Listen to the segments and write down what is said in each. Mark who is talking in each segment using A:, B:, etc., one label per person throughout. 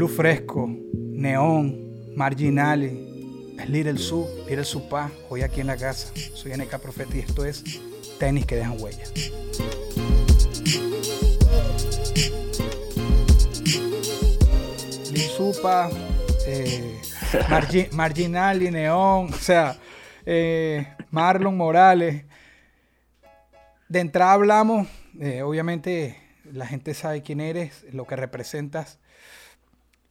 A: Luz fresco, neón, marginales, es Little Su, Little Supa, hoy aquí en la casa. Soy NK Profeta y esto es Tenis que dejan huellas. Lil Supa, eh, Marginal y Neón, o sea, eh, Marlon Morales. De entrada hablamos, eh, obviamente la gente sabe quién eres, lo que representas.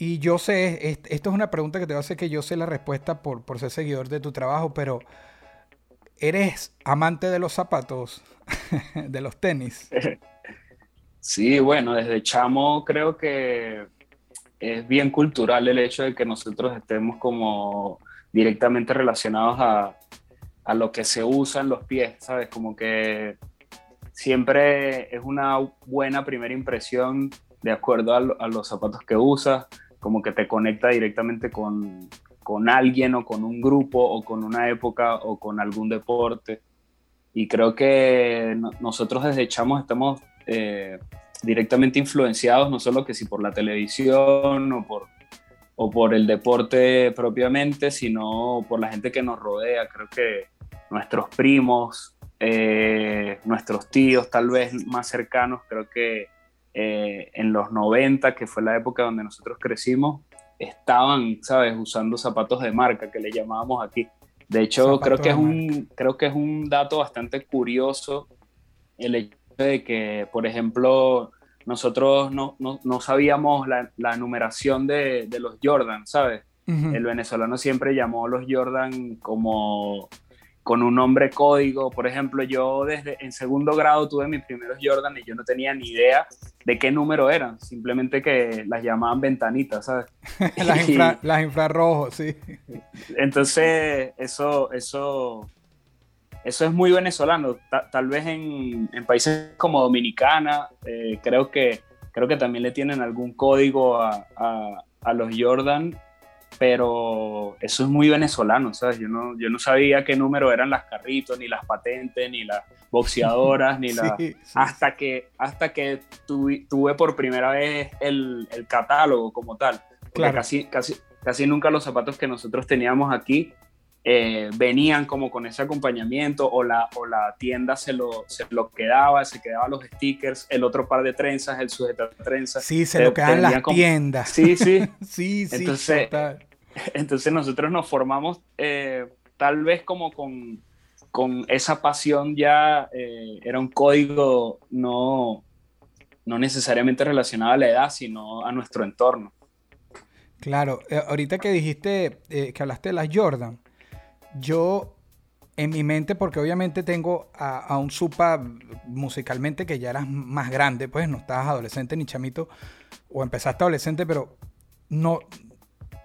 A: Y yo sé, esto es una pregunta que te va a hacer que yo sé la respuesta por, por ser seguidor de tu trabajo, pero ¿eres amante de los zapatos, de los tenis?
B: Sí, bueno, desde chamo creo que es bien cultural el hecho de que nosotros estemos como directamente relacionados a, a lo que se usa en los pies, ¿sabes? Como que siempre es una buena primera impresión de acuerdo a, los zapatos que usas, como que te conecta directamente con, con, alguien o con un grupo o con una época o con algún deporte. Y creo que nosotros desde chamos estamos eh, directamente influenciados, no solo que si por la televisión o por, o por el deporte propiamente, sino por la gente que nos rodea. Creo que nuestros primos, eh, nuestros tíos tal vez más cercanos, creo que eh, en los 90, que fue la época donde nosotros crecimos, estaban, ¿sabes?, usando zapatos de marca, que le llamábamos aquí. De hecho, creo que, es un, creo que es un dato bastante curioso el hecho de que, por ejemplo, nosotros no, no, no sabíamos la, la numeración de, de, los Jordan, ¿sabes? El venezolano siempre llamó a los Jordan como con un nombre código. Por ejemplo, yo desde en segundo grado tuve mis primeros Jordan y yo no tenía ni idea de qué número eran, simplemente que las llamaban ventanitas, ¿sabes?
A: las, infrarrojos, sí.
B: Entonces, eso, eso eso es muy venezolano. tal vez en, países como Dominicana, eh, creo, que, creo que también le tienen algún código a, los Jordan, pero eso es muy venezolano, ¿sabes? Yo no, yo no sabía qué número eran las carritos, ni las patentes, ni las boxeadoras, ni la... Hasta que, hasta que tuve, por primera vez el, catálogo como tal. Claro. Casi, casi, casi nunca los zapatos que nosotros teníamos aquí eh, venían como con ese acompañamiento o la, o la tienda se lo, se lo quedaba, se quedaba los stickers, el otro par de trenzas, el sujeto de trenzas.
A: Sí, se lo quedaban las tiendas.
B: Sí, sí.
A: sí, sí.
B: Entonces, entonces nosotros nos formamos eh, tal vez como con, con esa pasión ya, eh, era un código no, no necesariamente relacionado a la edad, sino a nuestro entorno.
A: Claro, ahorita que dijiste que hablaste de las Jordan, yo en mi mente, porque obviamente tengo a, un supa musicalmente que ya eras más grande, pues no estabas adolescente ni chamito, o empezaste adolescente, pero no,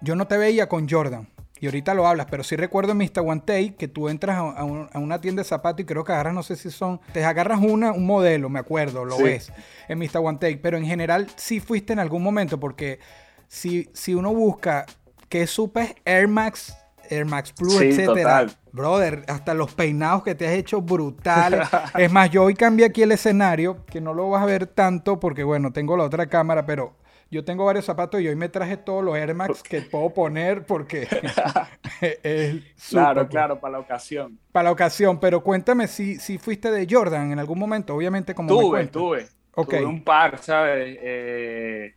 A: yo no te veía con Jordan. Y ahorita lo hablas, pero sí recuerdo en Mr. One Take que tú entras a, una tienda de zapatos y creo que agarras, no sé si son, te agarras una, un modelo, me acuerdo, lo ves en Mr. One Take, pero en general sí fuiste en algún momento, porque si, si uno busca qué supa es Air Max Air Max Plus, etcétera. Brother, hasta los peinados que te has hecho brutales. es más, yo hoy cambié aquí el escenario, que no lo vas a ver tanto porque, bueno, tengo la otra cámara, pero yo tengo varios zapatos y hoy me traje todos los Air Max que puedo poner porque
B: es Claro, claro, para la ocasión.
A: Para la ocasión, pero cuéntame si, si fuiste de Jordan en algún momento, obviamente como
B: Tuve, tuve. Tuve un par, ¿sabes? Eh,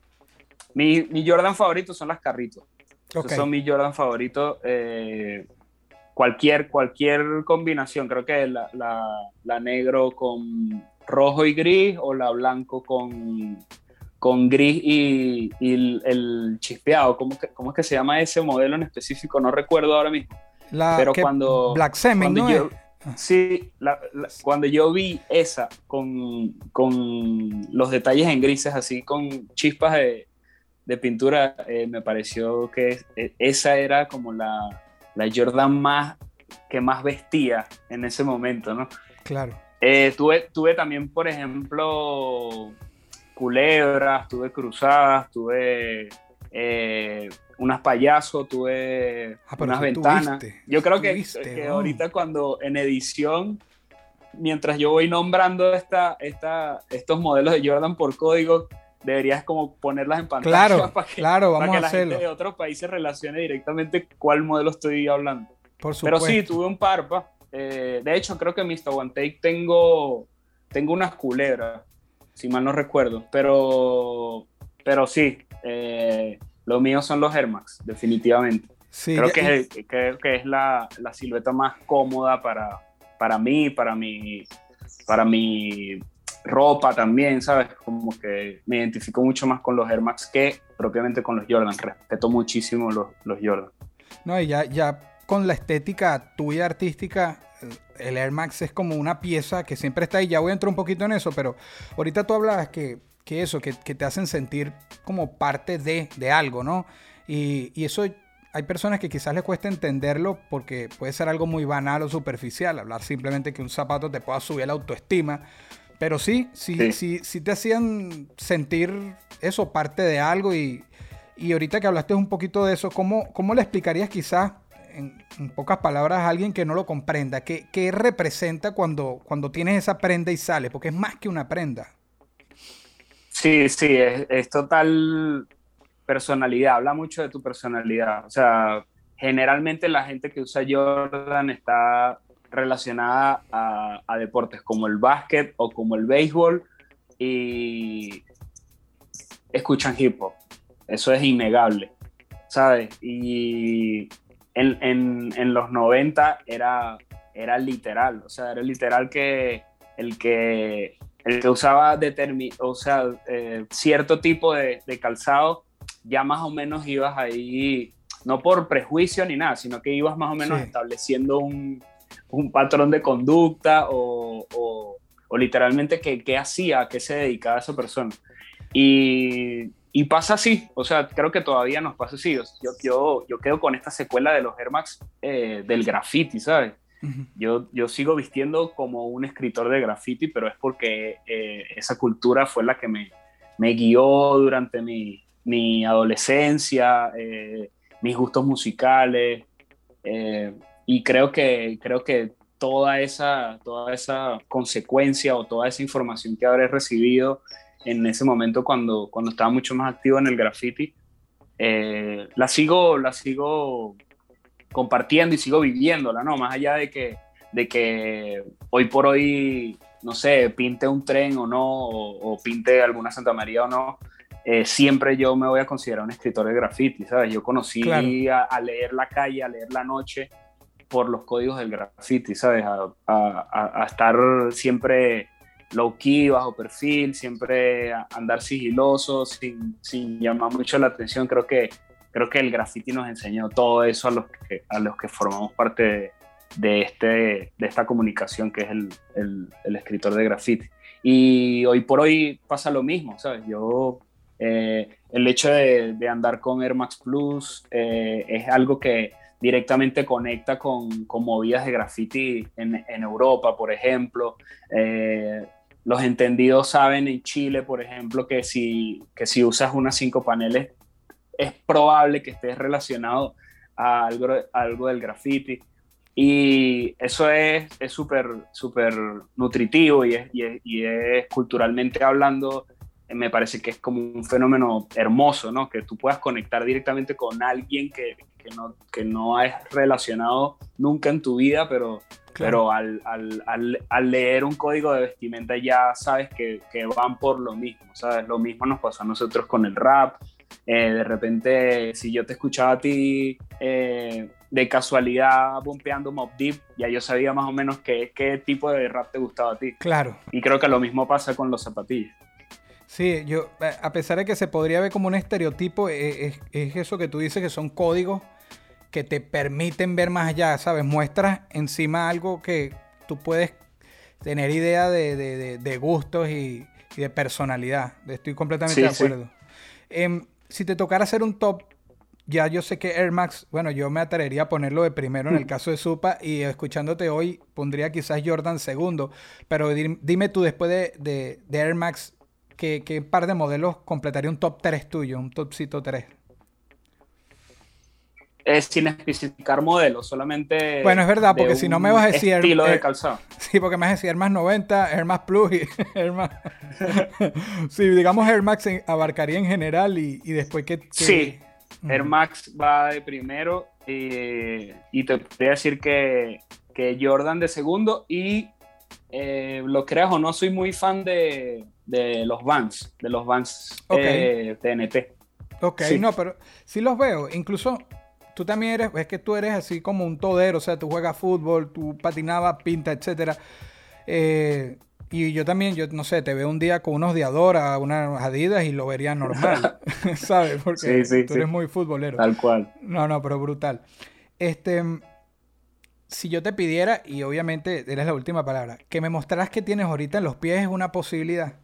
B: mi, mi Jordan favorito son las carritos son mis Jordan favoritos. Eh, cualquier, cualquier combinación, creo que la, la, negro con rojo y gris o la blanco con, con gris y, el, chispeado. ¿Cómo, ¿Cómo, es que se llama ese modelo en específico? No recuerdo ahora mismo. Pero cuando...
A: Black Semen, ¿no
B: yo, Sí, cuando yo vi esa con, con los detalles en grises, así con chispas de, de pintura, eh, me pareció que eh, esa era como la, la Jordan más que más vestía en ese momento, ¿no?
A: Claro.
B: Eh, tuve, tuve también, por ejemplo, culebras, tuve cruzadas, tuve eh, unas payasos, tuve
A: Ah,
B: unas ventanas.
A: tuviste,
B: Yo creo que,
A: tuviste,
B: que
A: oh.
B: ahorita cuando en edición, mientras yo voy nombrando esta, esta, estos modelos de Jordan por código, deberías como ponerlas en pantalla
A: Claro,
B: para que,
A: claro,
B: para que
A: a
B: la
A: hacerlo.
B: gente de otros países relacione directamente cuál modelo estoy hablando.
A: Por
B: Pero sí, tuve un par, pa. Eh, de hecho, creo que en Mr. One Take tengo, tengo unas culebras, si mal no recuerdo. Pero, pero sí, eh, lo mío son los Air Max, definitivamente.
A: Sí,
B: creo,
A: ya-
B: que es, el- creo que es la, la silueta más cómoda para, para mí, para mi, para mi ropa también, ¿sabes? Como que me identifico mucho más con los Air Max que propiamente con los Jordan. Respeto muchísimo los, los Jordan.
A: No, y ya, ya con la estética tuya artística, eh, el Air Max es como una pieza que siempre está ahí. Ya voy a entrar un poquito en eso, pero ahorita tú hablabas que, que eso, que, que te hacen sentir como parte de, de algo, ¿no? Y, y eso hay personas que quizás les cuesta entenderlo porque puede ser algo muy banal o superficial, hablar simplemente que un zapato te pueda subir la autoestima. Pero sí, sí, sí,
B: Sí.
A: sí te hacían sentir eso, parte de algo. Y, y ahorita que hablaste un poquito de eso, ¿cómo, cómo le explicarías quizás en, pocas palabras a alguien que no lo comprenda? ¿Qué, qué representa cuando, cuando tienes esa prenda y sale? Porque es más que una prenda.
B: Sí, sí, es, total personalidad, habla mucho de tu personalidad. O sea, generalmente la gente que usa Jordan está relacionada a deportes como el básquet o como el béisbol y escuchan hip hop. Eso es innegable, ¿sabes? Y en, en- en los 90 era, era literal, o sea, era literal que el que, el que usaba determi- o sea, eh, cierto tipo de, de calzado, ya más o menos ibas ahí, no por prejuicio ni nada, sino que ibas más o menos
A: Sí.
B: estableciendo un, un patrón de conducta o, o- o literalmente qué, qué hacía, a qué se dedicaba esa persona. Y, y pasa así, o sea, creo que todavía nos pasa así. Yo, yo, yo quedo con esta secuela de los Air Max eh, del graffiti, ¿sabes? Yo, yo sigo vistiendo como un escritor de graffiti, pero es porque eh, esa cultura fue la que me, me guió durante mi, mi adolescencia, eh, mis gustos musicales, y creo que, creo que toda esa, toda esa consecuencia o toda esa información que habré recibido en ese momento cuando, cuando estaba mucho más activo en el graffiti, eh, la, sigo, la sigo compartiendo y sigo viviéndola, ¿no? Más allá de que, de que hoy por hoy, no sé, pinte un tren o no, o, o pinte alguna Santa María o no, eh, siempre yo me voy a considerar un escritor de graffiti, ¿sabes? Yo conocí
A: Claro.
B: a, a leer la calle, a leer la noche por los códigos del graffiti, ¿sabes? A, a- a- a estar siempre low key, bajo perfil, siempre andar sigiloso, sin, sin llamar mucho la atención. Creo que, creo que el graffiti nos enseñó todo eso a los que, a los que formamos parte de, de este, de esta comunicación que es el, el- el escritor de graffiti. Y hoy por hoy pasa lo mismo, ¿sabes? Yo, eh, el hecho de, de andar con Air Max Plus eh, es algo que directamente conecta con, con movidas de graffiti en, en Europa, por ejemplo. Eh, los entendidos saben en Chile, por ejemplo, que si, que si usas unas cinco paneles es probable que estés relacionado a algo, del graffiti. Y eso es es súper súper nutritivo y es, y, es, y es culturalmente hablando, eh, me parece que es como un fenómeno hermoso, ¿no? Que tú puedas conectar directamente con alguien que, que, no, que no has relacionado nunca en tu vida, pero, pero al, al, al, al, leer un código de vestimenta ya sabes que, que, van por lo mismo, ¿sabes? Lo mismo nos pasó a nosotros con el rap. Eh, de repente, si yo te escuchaba a ti eh, de casualidad bompeando Mob Deep, ya yo sabía más o menos qué, qué tipo de rap te gustaba a ti.
A: Claro.
B: Y creo que lo mismo pasa con los zapatillas.
A: Sí, yo, a pesar de que se podría ver como un estereotipo, es, es, es eso que tú dices que son códigos que te permiten ver más allá, ¿sabes? Muestras encima algo que tú puedes tener idea de, de, de, de gustos y, y, de personalidad. Estoy completamente sí, de acuerdo. Sí. Eh, si te tocara hacer un top, ya yo sé que Air Max, bueno, yo me atrevería a ponerlo de primero en el caso de Supa y escuchándote hoy pondría quizás Jordan segundo, pero dime tú después de, Air Max, ¿qué, ¿qué, par de modelos completaría un top 3 tuyo, un topcito 3?
B: Es sin especificar modelos, solamente.
A: Bueno, es verdad, porque si no me vas a decir.
B: Estilo de calzado.
A: Sí, porque me vas a decir Air Max 90, Air Max Plus y Air Max. sí, digamos Air Max abarcaría en general y, y después que.
B: Sí, Air Max va de primero y, y te podría decir que, que, Jordan de segundo y eh, lo creas o no, soy muy fan de, de los Vans, de los Vans eh, TNT.
A: Ok, no, pero sí los veo. Incluso tú también eres, es que tú eres así como un todero, o sea, tú juegas fútbol, tú patinabas, pinta, etcétera. Eh, y yo también, yo no sé, te veo un día con unos Diadora, unas Adidas y lo vería normal, ¿sabes? Porque tú eres muy futbolero.
B: Tal cual.
A: No, no, pero brutal. Este, si yo te pidiera, y obviamente eres la última palabra, que me mostraras que tienes ahorita en los pies es una posibilidad.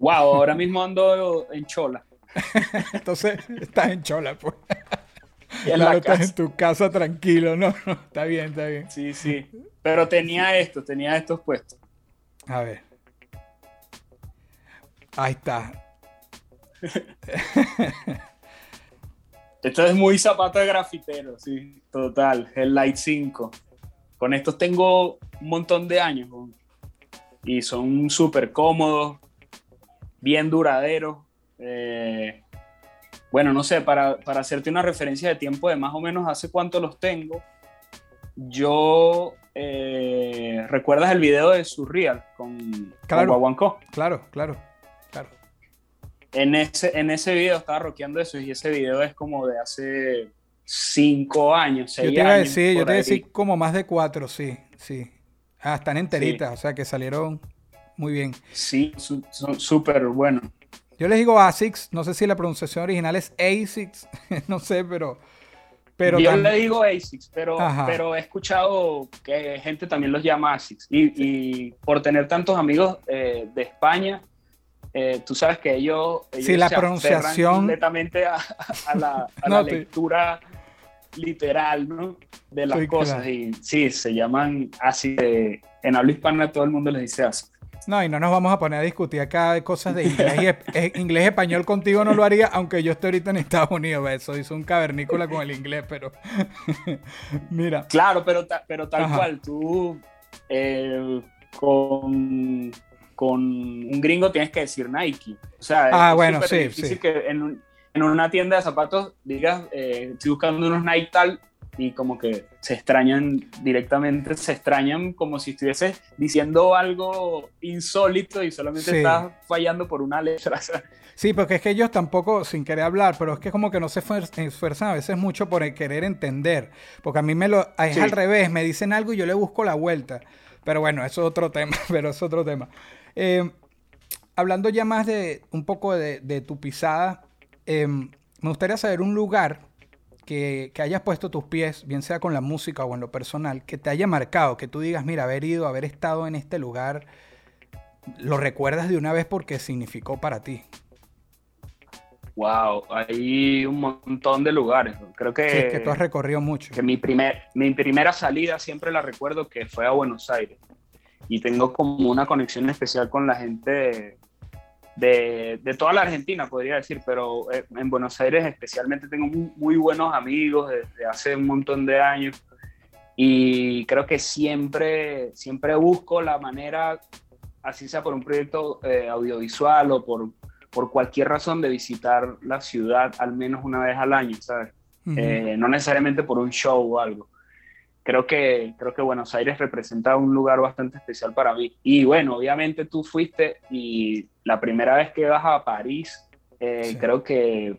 B: Wow, ahora mismo ando en chola.
A: Entonces, estás en chola, pues. Y en estás en tu casa tranquilo, ¿no? Está bien, está bien.
B: Sí, sí. Pero tenía esto, tenía estos puestos.
A: A ver. Ahí está.
B: Esto es muy zapato de grafitero, sí, total. El Light 5. Con estos tengo un montón de años. Y son súper cómodos, bien duraderos. Eh, bueno, no sé, para, hacerte una referencia de tiempo de más o menos hace cuánto los tengo, yo... Eh, ¿Recuerdas el video de Surreal con,
A: claro, Claro, claro, claro.
B: En ese, en ese video estaba rockeando eso y ese video es como de hace cinco años, seis
A: yo te iba a decir, yo te iba a decir como más de cuatro, sí, sí. Ah, están enteritas, o sea que salieron muy bien.
B: Sí, son súper buenos.
A: Yo les digo ASICS, no sé si la pronunciación original es ASICS, no sé, pero... pero
B: Yo le digo ASICS, pero, pero he escuchado que gente también los llama ASICS. Y, por tener tantos amigos eh, de España, eh, tú sabes que ellos,
A: sí, la pronunciación
B: completamente a, la, lectura literal ¿no? de las cosas. Y sí, se llaman así. en habla hispana todo el mundo les dice ASICS.
A: No, y no nos vamos a poner a discutir acá cosas de inglés y inglés español contigo no lo haría, aunque yo esté ahorita en Estados Unidos. Eso hizo un cavernícola con el inglés, pero mira.
B: Claro, pero, pero tal cual, tú eh, con, con un gringo tienes que decir Nike. O sea,
A: ah, bueno, sí,
B: difícil que en, en, una tienda de zapatos digas, eh, estoy buscando unos Nike tal, y como que se extrañan directamente, se extrañan como si estuviese diciendo algo insólito y solamente estás fallando por una letra.
A: Sí, porque es que ellos tampoco, sin querer hablar, pero es que como que no se esfuerzan a veces mucho por querer entender. Porque a mí me lo, es al revés, me dicen algo y yo le busco la vuelta. Pero bueno, eso es otro tema, pero es otro tema. Eh, hablando ya más de un poco de, tu pisada, eh, me gustaría saber un lugar que, hayas puesto tus pies, bien sea con la música o en lo personal, que te haya marcado, que tú digas, mira, haber ido, haber estado en este lugar, lo recuerdas de una vez porque significó para ti.
B: Wow, hay un montón de lugares. Creo que,
A: sí, que tú has recorrido mucho.
B: Que mi, primer, mi primera salida siempre la recuerdo que fue a Buenos Aires. Y tengo como una conexión especial con la gente de, toda la Argentina, podría decir, pero eh, en Buenos Aires especialmente tengo muy, buenos amigos desde hace un montón de años y creo que siempre, siempre busco la manera, así sea por un proyecto eh, audiovisual o por, por cualquier razón, de visitar la ciudad al menos una vez al año, ¿sabes? Eh, no necesariamente por un show o algo creo que, creo que Buenos Aires representa un lugar bastante especial para mí. Y bueno, obviamente tú fuiste y la primera vez que vas a París, eh, creo que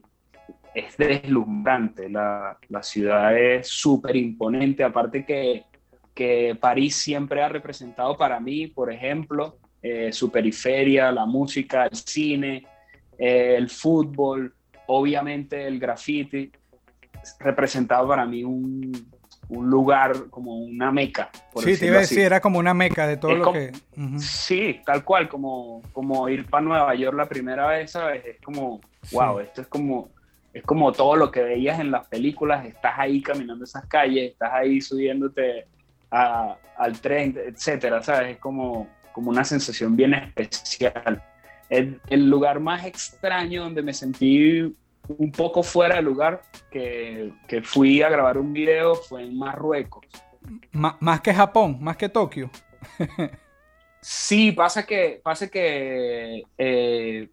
B: es deslumbrante. La, la ciudad es súper imponente, aparte que, que París siempre ha representado para mí, por ejemplo, eh, su periferia, la música, el cine, eh, el fútbol, obviamente el graffiti, representado para mí un, un lugar, como una meca.
A: Por sí, te iba a decir, era como una meca de todo lo que...
B: Sí, tal cual, como, como ir para Nueva York la primera vez, ¿sabes? Es como, wow, esto es como, es como todo lo que veías en las películas, estás ahí caminando esas calles, estás ahí subiéndote al tren, etcétera, ¿sabes? Es como, como una sensación bien especial. El, el lugar más extraño donde me sentí un poco fuera de lugar que, que fui a grabar un video fue en Marruecos.
A: más que Japón, más que Tokio.
B: sí, pasa que, pasa que eh,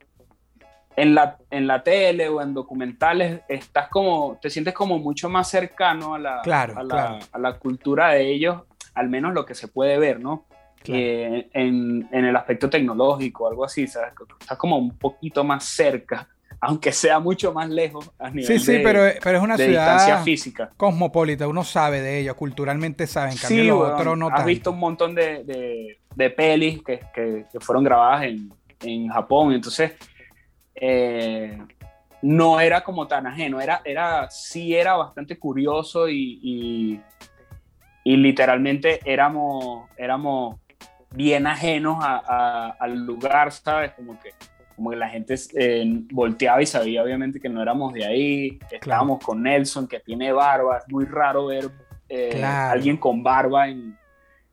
B: en, la, en la tele o en documentales estás como, te sientes como mucho más cercano a la, a, la a la, cultura de ellos, al menos lo que se puede ver, ¿no? en, en, el aspecto tecnológico, algo así, ¿sabes? Estás como un poquito más cerca aunque sea mucho más lejos a nivel
A: sí, sí, pero, pero es una
B: ciudad física.
A: cosmopolita, uno sabe de ella, culturalmente saben, en cambio sí, los otros no
B: Has visto un montón de, de, pelis que, que, fueron grabadas en, en Japón, entonces eh, no era como tan ajeno, era, era, sí era bastante curioso y, y, y literalmente éramos, éramos bien ajenos a, al lugar, ¿sabes? Como que como que la gente eh, volteaba y sabía obviamente que no éramos de ahí, estábamos con Nelson que tiene barba, es muy raro ver eh, alguien con barba en,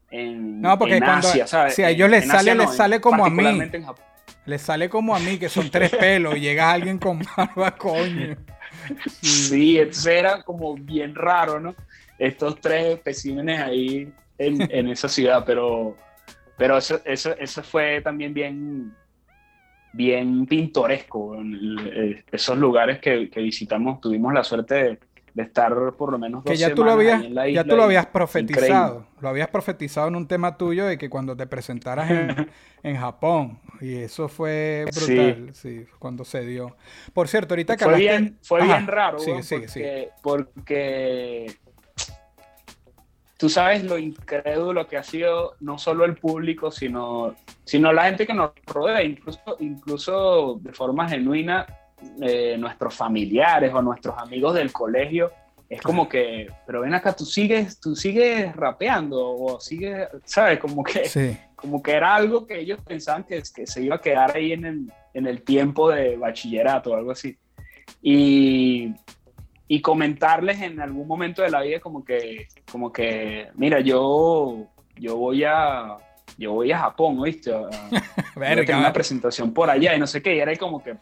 B: en,
A: no, porque cuando, Asia, ¿sabes? Si a ellos les sale, les sale como a mí. Les sale como a mí, que son tres pelos, y llega alguien con barba, coño.
B: Sí, eso era como bien raro, ¿no? Estos tres especímenes ahí en, en esa ciudad, pero, pero eso, eso, eso fue también bien, bien pintoresco. Eh, esos lugares que, visitamos, tuvimos la suerte de, estar por lo menos dos
A: que ya tú lo habías, Ya tú lo habías profetizado. Lo habías profetizado en un tema tuyo de que cuando te presentaras en, Japón. Y eso fue brutal, sí. cuando se dio. Por cierto, ahorita que
B: Fue bien, fue bien raro, porque tú sabes lo incrédulo que ha sido no solo el público, sino, sino la gente que nos rodea, incluso, incluso de forma genuina, eh, nuestros familiares o nuestros amigos del colegio. Es como que, pero ven acá, tú sigues, tú sigues rapeando o sigues, ¿sabes? Como que, como que era algo que ellos pensaban que, que se iba a quedar ahí en el, en el tiempo de bachillerato o algo así. Y, y comentarles en algún momento de la vida como que, como que, mira, yo, yo voy a, yo voy a Japón, ¿oíste? A, a una presentación por allá y no sé qué, y era como que,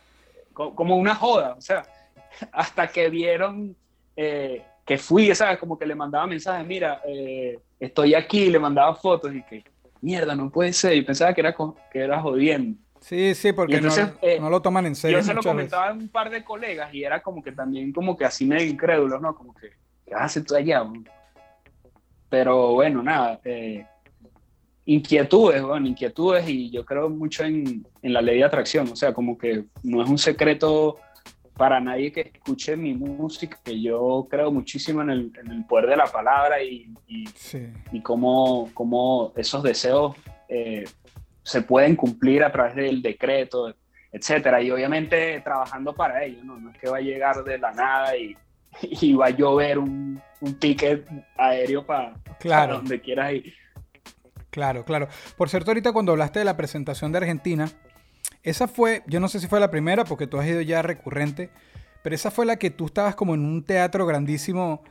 B: como una joda, o sea, hasta que vieron eh, que fui, ¿sabes? Como que le mandaba mensajes, mira, eh, estoy aquí, le mandaba fotos y que, mierda, no puede ser, y pensaba que era, que era jodiendo.
A: Sí, sí, porque eh, no, lo toman en serio.
B: Yo se lo comentaba a un par de colegas y era como que también como que así medio incrédulo, ¿no? Como que, ¿qué haces tú allá? Pero bueno, nada, eh, inquietudes, bueno, inquietudes y yo creo mucho en, en, la ley de atracción, o sea, como que no es un secreto para nadie que escuche mi música, que yo creo muchísimo en el, en el poder de la palabra y, y, y cómo, cómo, esos deseos eh, se pueden cumplir a través del decreto, etcétera. Y obviamente trabajando para ello, ¿no? No es que va a llegar de la nada y, y va a llover un, un ticket aéreo para,
A: claro.
B: donde quieras ir.
A: Claro, claro. Por cierto, ahorita cuando hablaste de la presentación de Argentina, esa fue, yo no sé si fue la primera porque tú has ido ya recurrente, pero esa fue la que tú estabas como en un teatro grandísimo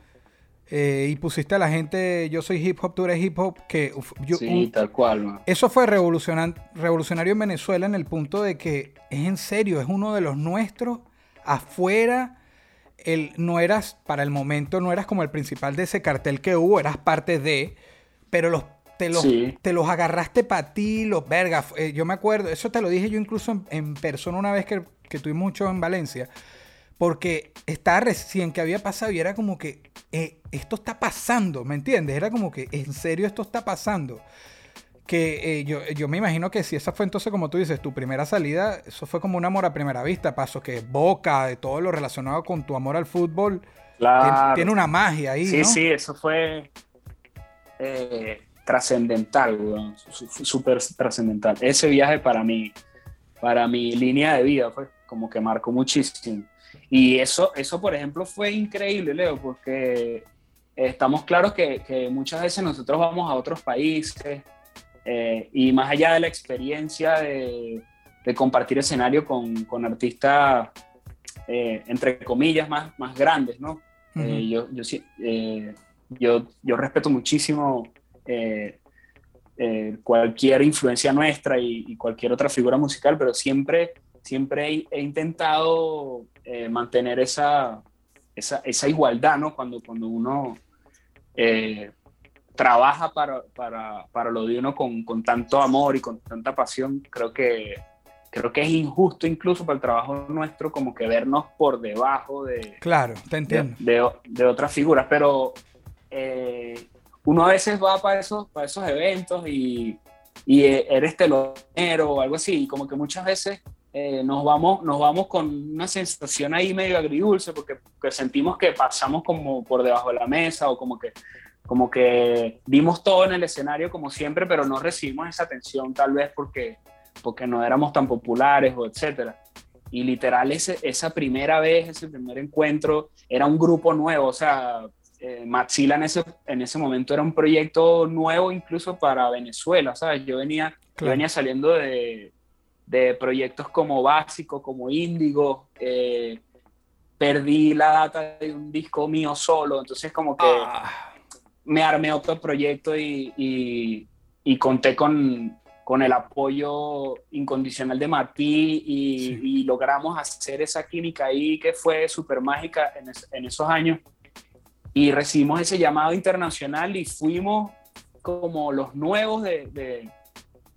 A: eh, y pusiste a la gente, yo soy hip hop, tú eres hip hop, que yo,
B: sí, tal cual.
A: Eso fue revolucionario en Venezuela en el punto de que es en serio, es uno de los nuestros afuera. El, no eras, para el momento, no eras como el principal de ese cartel que hubo, eras parte de, pero los, te, los, te los agarraste para ti, los vergas. Eh, yo me acuerdo, eso te lo dije yo incluso en, persona una vez que, que tuvimos mucho en Valencia porque estaba recién que había pasado y era como que eh, esto está pasando, ¿me entiendes? Era como que en serio esto está pasando. Que eh, yo, yo, me imagino que si esa fue entonces, como tú dices, tu primera salida, eso fue como un amor a primera vista, paso que boca, de todo lo relacionado con tu amor al fútbol, tiene, una magia ahí.
B: Sí, sí, eso fue eh, trascendental, súper trascendental. Ese viaje para mí, para mi línea de vida, fue como que marcó muchísimo. Y eso, eso, por ejemplo, fue increíble, Leo, porque estamos claros que, muchas veces nosotros vamos a otros países eh, y más allá de la experiencia de, compartir escenario con, con artistas, eh, entre comillas, más, más grandes, ¿no? Eh, yo, yo, yo, yo, respeto muchísimo cualquier influencia nuestra y, cualquier otra figura musical, pero siempre, siempre he intentado mantener esa esa, esa igualdad, ¿no? Cuando, cuando uno eh, trabaja para, para, para, lo de uno con, con, tanto amor y con tanta pasión, creo que, creo que es injusto incluso para el trabajo nuestro como que vernos por debajo de...
A: Claro, te entiendo.
B: De, de, otras figuras, pero eh, uno a veces va para esos, para esos eventos y, y eres telonero o algo así, y como que muchas veces eh, nos, vamos, nos vamos con una sensación ahí medio agridulce porque, sentimos que pasamos como por debajo de la mesa o como que, como que dimos todo en el escenario como siempre, pero no recibimos esa atención tal vez porque, porque no éramos tan populares o etcétera. Y literal ese, esa primera vez, ese primer encuentro, era un grupo nuevo, o sea, eh, Maxila en ese, en ese momento era un proyecto nuevo incluso para Venezuela, ¿sabes? Yo venía, yo venía saliendo de, de proyectos como Básico, como Índigo. Eh, perdí la data de un disco mío solo, entonces como que ah. me armé otro proyecto y, y, conté con, con, el apoyo incondicional de Martí y, logramos hacer esa química ahí que fue súper mágica en, en, esos años. Y recibimos ese llamado internacional y fuimos como los nuevos de, de,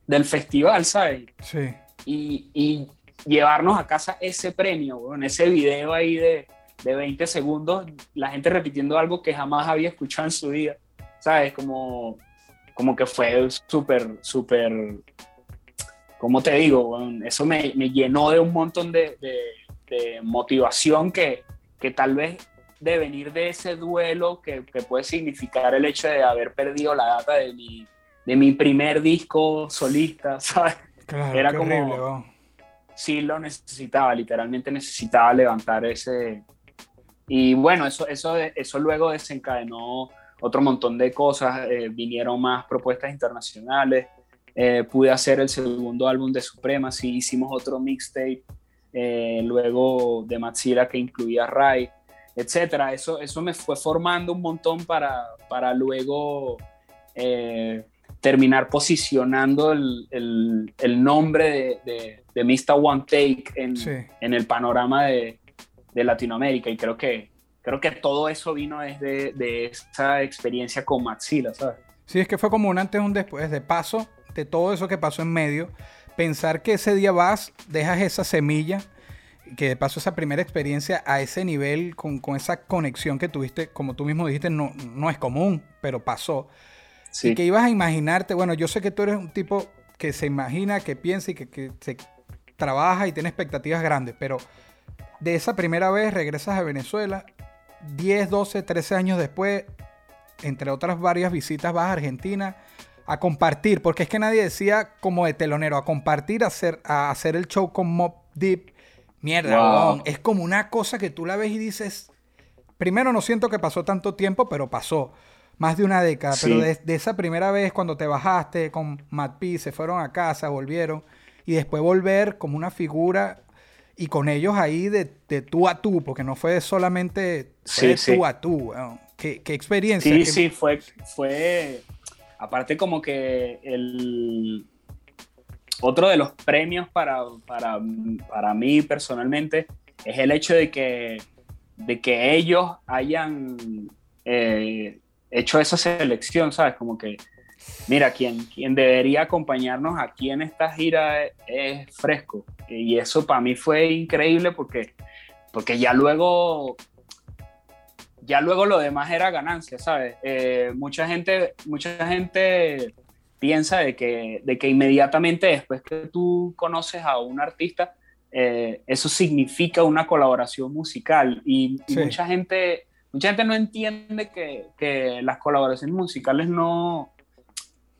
B: del festival, ¿sabes?
A: Sí
B: y, llevarnos a casa ese premio, en ese video ahí de, de 20 segundos, la gente repitiendo algo que jamás había escuchado en su vida, ¿sabes? Como, como que fue súper, súper, ¿cómo te digo? eso me, me, llenó de un montón de, de, motivación que, que, tal vez de venir de ese duelo que, que, puede significar el hecho de haber perdido la data de mi, de mi primer disco solista, ¿sabes?
A: Era como...
B: sí lo necesitaba, literalmente necesitaba levantar ese... Y bueno, eso, eso, eso luego desencadenó otro montón de cosas, eh, vinieron más propuestas internacionales, eh, pude hacer el segundo álbum de Supremacy, hicimos otro mixtape, eh, luego de Matsira que incluía Rai, etcétera. Eso, eso me fue formando un montón para, para luego terminar posicionando el, el, nombre de, de, Mr. One Take en, en el panorama de, de, Latinoamérica. Y creo que, creo que todo eso vino desde de esa experiencia con Maxila, ¿sabes?
A: Sí, es que fue como un antes y un después. De paso, de todo eso que pasó en medio, pensar que ese día vas, dejas esa semilla, que de paso esa primera experiencia a ese nivel, con, con esa conexión que tuviste, como tú mismo dijiste, no, no es común, pero pasó y que ibas a imaginarte, bueno, yo sé que tú eres un tipo que se imagina, que piensa y que, se trabaja y tiene expectativas grandes, pero de esa primera vez regresas a Venezuela, 10, 12, 13 años después, entre otras varias visitas vas a Argentina a compartir, porque es que nadie decía como de telonero, a compartir, a hacer, a hacer el show con Mob Deep. Mierda, es como una cosa que tú la ves y dices, primero no siento que pasó tanto tiempo, pero pasó más de una década, pero de, esa primera vez cuando te bajaste con Matt P, se fueron a casa, volvieron, y después volver como una figura y con ellos ahí de, tú a tú, porque no fue solamente de tú a tú. ¿Qué, experiencia?
B: Sí, sí, fue, fue, aparte como que el... Otro de los premios para, para, para mí personalmente es el hecho de que, de que ellos hayan eh, hecho esa selección, ¿sabes? Como que, mira, quien, debería acompañarnos aquí en esta gira es, Fresco. Y eso para mí fue increíble porque, porque ya luego ya luego lo demás era ganancia, ¿sabes? Eh, mucha gente, mucha gente piensa de que, de que inmediatamente después que tú conoces a un artista, eh, eso significa una colaboración musical y, mucha gente mucha gente no entiende que, que las colaboraciones musicales no,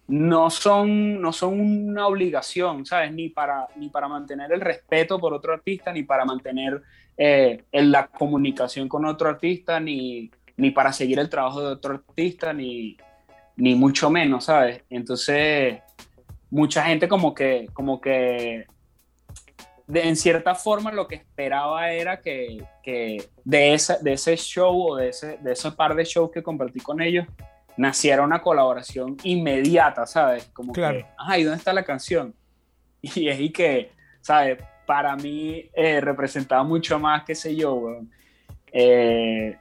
B: no, son, no son una obligación, ¿sabes? Ni para, ni para mantener el respeto por otro artista, ni para mantener eh, la comunicación con otro artista, ni ni para seguir el trabajo de otro artista, ni, ni mucho menos, ¿sabes? Entonces, mucha gente como que, como que en cierta forma lo que esperaba era que, que de, ese, de ese show o de ese, de ese par de shows que compartí con ellos, naciera una colaboración inmediata, ¿sabes? Como
A: claro.
B: que, ay, ¿dónde está la canción? Y es y que, ¿sabes? Para mí eh, representaba mucho más, qué sé yo. Eh,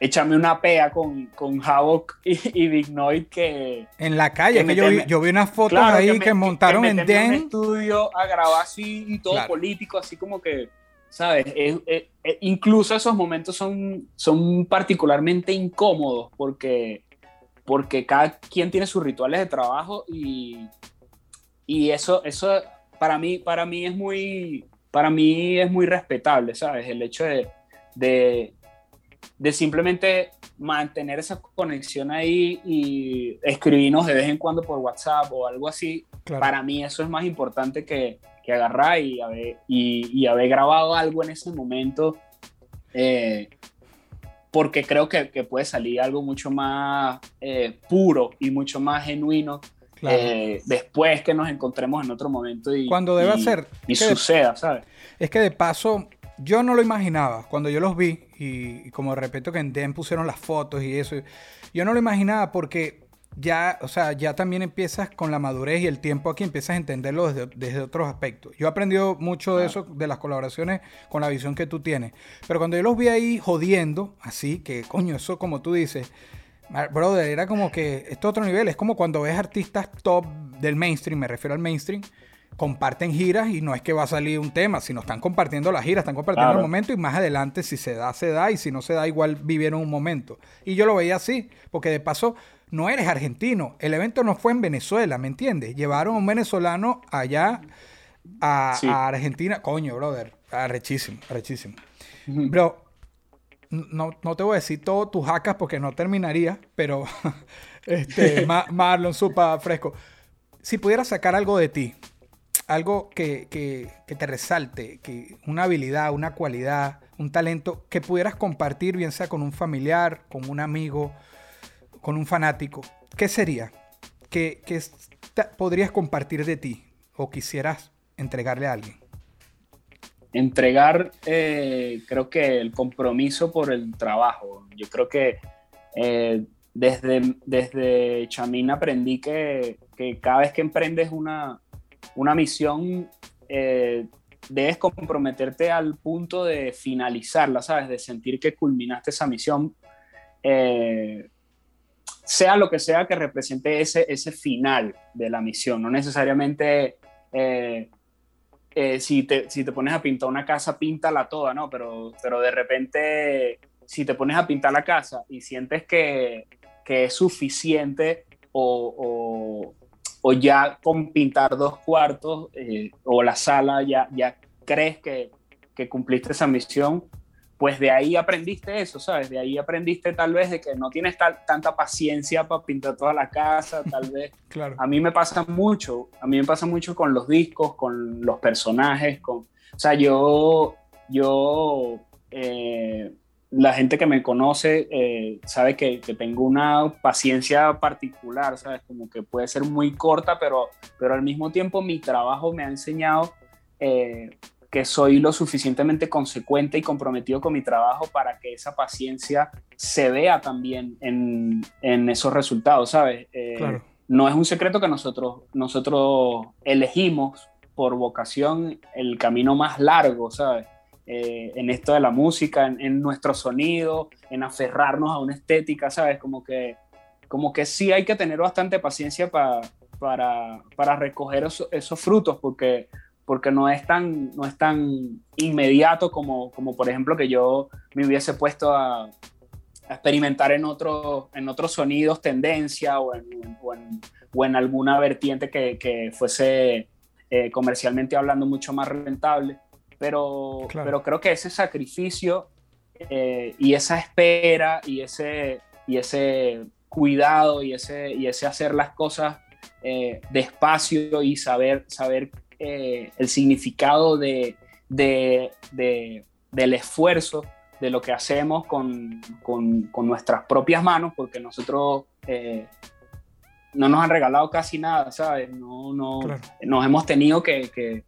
B: échame una pea con, con Havoc y, y Big Noise que...
A: En la calle,
B: que
A: que yo, vi, yo vi unas fotos
B: Claro,
A: ahí
B: me-
A: que, montaron en Den.
B: estudio a grabar así y todo
A: Claro.
B: político, así como que, ¿sabes? Es- es- es- incluso esos momentos son, son particularmente incómodos porque, porque cada quien tiene sus rituales de trabajo y, y eso, eso para, mí, para, mí es muy, para mí es muy respetable, ¿sabes? El hecho de, de, de simplemente mantener esa conexión ahí y escribirnos de vez en cuando por WhatsApp o algo así,
A: Claro.
B: para mí eso es más importante que, que agarrar y haber, y, y haber grabado algo en ese momento, eh, porque creo que, que puede salir algo mucho más eh, puro y mucho más genuino
A: claro.
B: eh, después que nos encontremos en otro momento y,
A: Cuando debe
B: y-
A: ser.
B: y suceda, ¿sabes?
A: Es que de paso, yo no lo imaginaba. Cuando yo los vi, y, y como repente que en Den pusieron las fotos y eso, yo no lo imaginaba porque ya, o sea, ya también empiezas con la madurez y el tiempo aquí, empiezas a entenderlo desde, desde otros aspectos. Yo he aprendido mucho de eso, de las colaboraciones, con la visión que tú tienes. Pero cuando yo los vi ahí jodiendo, así, que coño, eso como tú dices, Brother, era como que esto es otro nivel. Es como cuando ves artistas top del mainstream, me refiero al mainstream, comparten giras y no es que va a salir un tema, sino están compartiendo las giras, están compartiendo
B: Claro.
A: el momento y más adelante si se da, se da y si no se da, igual vivieron un momento. Y yo lo veía así, porque de paso no eres argentino. El evento no fue en Venezuela, ¿me entiendes? Llevaron a un venezolano allá a,
B: Sí.
A: a Argentina. Coño, brother, arrechísimo, arrechísimo. Bro, no, no te voy a decir todo tus hackas porque no terminaría, pero este, Ma- Marlon, Supa, Fresco, si pudieras sacar algo de ti, algo que, que- que te resalte, que una habilidad, una cualidad, un talento que pudieras compartir, bien sea con un familiar, con un amigo, con un fanático, ¿qué sería? ¿Qué, podrías compartir de ti o quisieras entregarle a alguien?
B: entregar, eh, creo que el compromiso por el trabajo. Yo creo que eh, desde, desde Chamín aprendí que, que cada vez que emprendes una, una misión, eh, debes comprometerte al punto de finalizarla, ¿sabes? De sentir que culminaste esa misión, eh, sea lo que sea que represente ese, ese final de la misión, no necesariamente... eh, eh, si, te, si te pones a pintar una casa, píntala toda, ¿no? Pero, pero de repente, si te pones a pintar la casa y sientes que, que es suficiente o, o ya con pintar dos cuartos eh, o la sala ya, ya crees que, que cumpliste esa misión, pues de ahí aprendiste eso, ¿sabes? De ahí aprendiste tal vez de que no tienes tal- tanta paciencia para pintar toda la casa, tal vez
A: Claro.
B: a mí me pasa mucho, a mí me pasa mucho con los discos, con los personajes, con, o sea, yo, yo, eh, la gente que me conoce eh, sabe que, que tengo una paciencia particular, ¿sabes? Como que puede ser muy corta, pero, pero al mismo tiempo mi trabajo me ha enseñado eh, que soy lo suficientemente consecuente y comprometido con mi trabajo para que esa paciencia se vea también en, en esos resultados, ¿sabes? Eh,
A: Claro.
B: no es un secreto que nosotros, nosotros elegimos por vocación el camino más largo, ¿sabes? Eh, en esto de la música, en, en nuestro sonido, en aferrarnos a una estética, ¿sabes? Como que, como que sí hay que tener bastante paciencia pa- para, para recoger eso- esos frutos, porque, porque no, es tan, no es tan inmediato como, como, por ejemplo, que yo me hubiese puesto a, a experimentar en, otro, en otros sonidos, tendencia o en, o en, o en alguna vertiente que, que fuese eh, comercialmente hablando mucho más rentable. Pero,
A: Claro.
B: pero creo que ese sacrificio eh, y esa espera y ese, y ese cuidado y ese, y ese hacer las cosas eh, despacio y saber, saber eh, el significado de, de- de- del esfuerzo de lo que hacemos con, con, con nuestras propias manos, porque nosotros eh, no nos han regalado casi nada, ¿sabes? No, no, Nos hemos tenido que, que,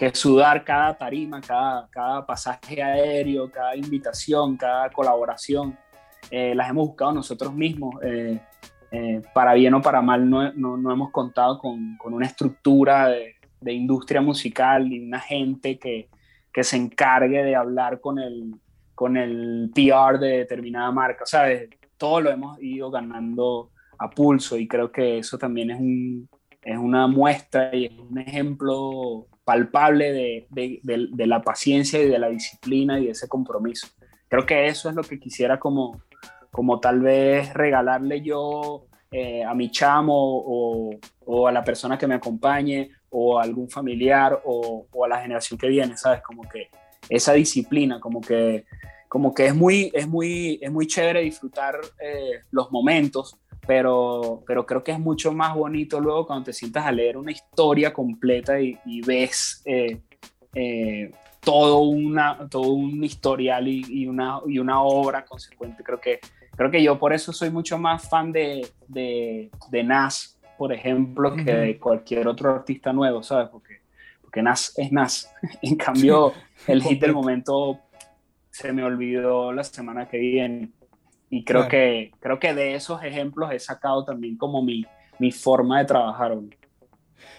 B: que, sudar cada tarima, cada, cada pasaje aéreo, cada invitación, cada colaboración. Eh, las hemos buscado nosotros mismos. Eh, para bien o para mal, no, no, no hemos contado con, con una estructura de, de, industria musical y una gente que, que se encargue de hablar con el, con el PR de determinada marca, ¿sabes? Todo lo hemos ido ganando a pulso y creo que eso también es, un, es una muestra y es un ejemplo palpable de, de, de, la paciencia y de la disciplina y de ese compromiso. Creo que eso es lo que quisiera como, como tal vez regalarle yo eh, a mi chamo o, o, a la persona que me acompañe o a algún familiar o, o, a la generación que viene, ¿sabes? Como que esa disciplina, como que como que es muy, es muy, es muy chévere disfrutar eh, los momentos, pero, pero creo que es mucho más bonito luego cuando te sientas a leer una historia completa y, ves eh, eh, todo, una, todo un historial y, una, y una obra consecuente. Creo que, creo que yo por eso soy mucho más fan de, de, de Nas, por ejemplo, que de cualquier otro artista nuevo, ¿sabes? Porque, porque Nas es Nas. en cambio, el hit del momento se me olvidó la semana que viene. Y creo, que, creo que de esos ejemplos he sacado también como mi, mi forma de trabajar.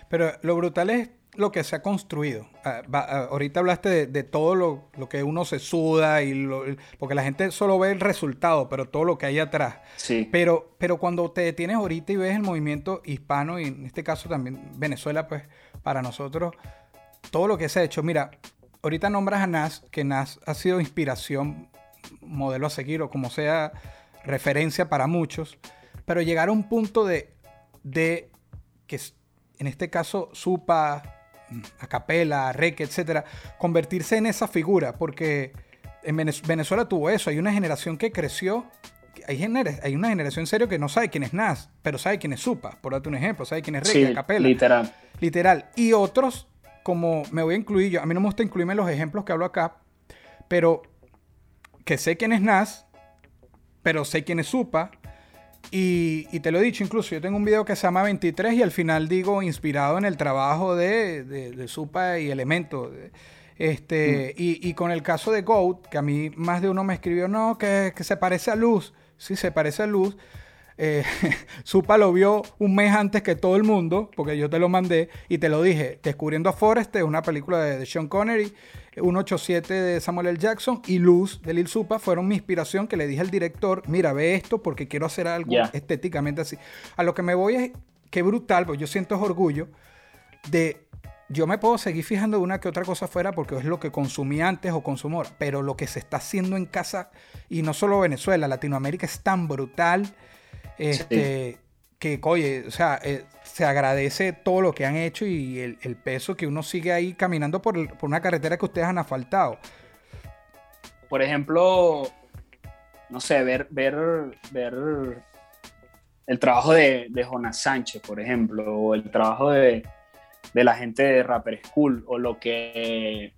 A: Pero lo brutal es lo que se ha construido. Ah, ah, ahorita hablaste de, todo lo, lo, que uno se suda, y porque la gente solo ve el resultado, pero todo lo que hay atrás.
B: Sí.
A: Pero, pero cuando te detienes ahorita y ves el movimiento hispano, y en este caso también Venezuela, pues para nosotros, todo lo que se ha hecho, mira, ahorita nombras a Nas, que Nas ha sido inspiración, modelo a seguir o como sea, referencia para muchos, pero llegar a un punto de, de que en este caso Supa, mm, Acapela, Reque, etcétera, convertirse en esa figura, porque en Venezuela tuvo eso, hay una generación que creció hay, hay, una generación en serio que no sabe quién es Nas, pero sabe quién es Supa, por darte un ejemplo, sabe quién es Reque, Acapela.
B: Literal.
A: Literal. Y otros como me voy a incluir yo, a mí no me gusta incluirme en los ejemplos que hablo acá, pero que sé quién es Nas, pero sé quién es Supa. Y, te lo he dicho incluso, yo tengo un video que se llama 23 y al final digo inspirado en el trabajo de, de, Supa y Elemento. Este, mm. y, con el caso de Goat, que a mí más de uno me escribió, no, que, que se parece a Luz. Sí, se parece a Luz. Eh, Supa lo vio un mes antes que todo el mundo, porque yo te lo mandé y te lo dije. Descubriendo a Forrest, una película de, Sean Connery, 187 de Samuel L. Jackson y Luz de Lil Supa fueron mi inspiración que le dije al director, mira, ve esto porque quiero hacer algo estéticamente así. A lo que me voy es, qué brutal, pues yo siento orgullo de yo me puedo seguir fijando de una que otra cosa fuera porque es lo que consumí antes o consumo ahora, pero lo que se está haciendo en casa, y no solo Venezuela, Latinoamérica es tan brutal este, Que, oye, o sea, eh, se agradece todo lo que han hecho y el, peso que uno sigue ahí caminando por, una carretera que ustedes han asfaltado.
B: Por ejemplo, no sé, ver, ver, ver el trabajo de, de Jonas Sánchez, por ejemplo, o el trabajo de, la gente de Rapper School, o lo que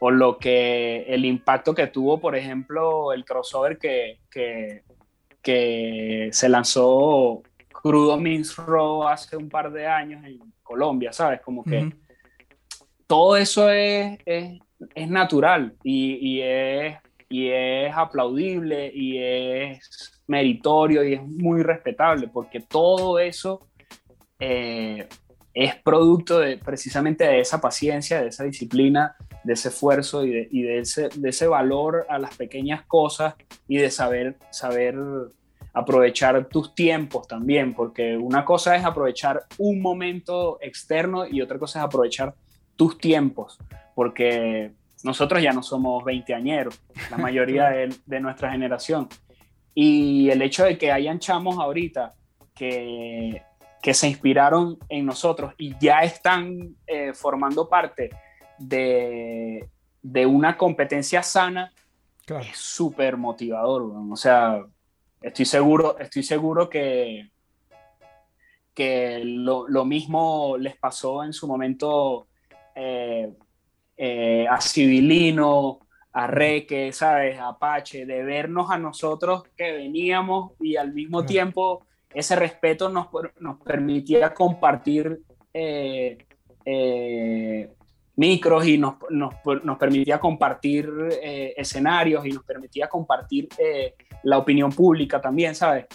B: o lo que el impacto que tuvo, por ejemplo, el crossover que, que, que se lanzó Crudo Raw hace un par de años en Colombia, ¿sabes? Como que todo eso es, es, es natural y, y, es, y es aplaudible y es meritorio y es muy respetable porque todo eso eh, es producto de, precisamente de esa paciencia, de esa disciplina, de ese esfuerzo y, de, y de, ese, de, ese, valor a las pequeñas cosas y de saber, saber aprovechar tus tiempos también, porque una cosa es aprovechar un momento externo y otra cosa es aprovechar tus tiempos, porque nosotros ya no somos veinteañeros, la mayoría de, nuestra generación. Y el hecho de que hayan chamos ahorita que, que se inspiraron en nosotros y ya están eh, formando parte de, de, una competencia sana, es súper motivador. O sea, estoy seguro, estoy seguro que, que lo, mismo les pasó en su momento eh, eh, a Civilino, a Reque, ¿sabes? A Apache, de vernos a nosotros que veníamos y al mismo tiempo ese respeto nos, nos permitía compartir eh, eh, micros y nos, nos, nos permitía compartir eh, escenarios y nos permitía compartir la opinión pública también, ¿sabes?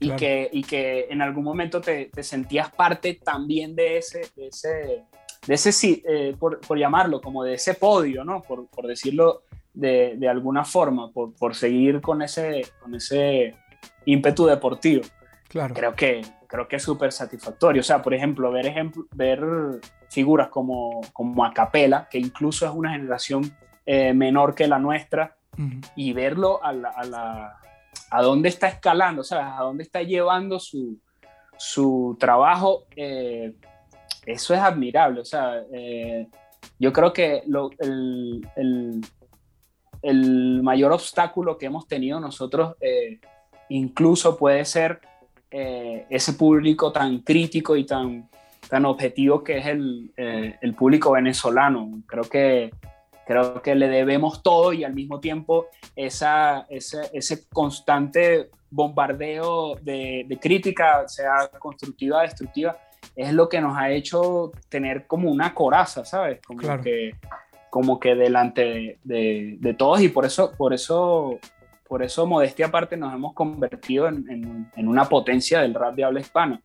B: Y, que, y que en algún momento te, te sentías parte también de ese, de ese, de ese por, por, llamarlo, como de ese podio, ¿no? Por, por decirlo de, de, alguna forma, por, por seguir con ese, con ese ímpetu deportivo.
A: Claro.
B: Creo que, creo que es súper satisfactorio. O sea, por ejemplo, ver, ejemplo, ver figuras como, como Acapela, que incluso es una generación eh, menor que la nuestra, uh -huh. y verlo a, la, a, la, a dónde está escalando, ¿sabes? A dónde está llevando su, su trabajo, eh, eso es admirable. O sea, eh, yo creo que lo, el, el, el, mayor obstáculo que hemos tenido nosotros eh, incluso puede ser eh, ese público tan crítico y tan, tan objetivo que es el, eh, el, público venezolano. Creo que, creo que le debemos todo y al mismo tiempo esa, ese, ese constante bombardeo de, de crítica, sea constructiva o destructiva, es lo que nos ha hecho tener como una coraza, ¿sabes? Como
A: claro.
B: que como que delante de, de, de, todos y por eso, por eso, por eso modestia aparte nos hemos convertido en, en, en una potencia del rap de habla hispana,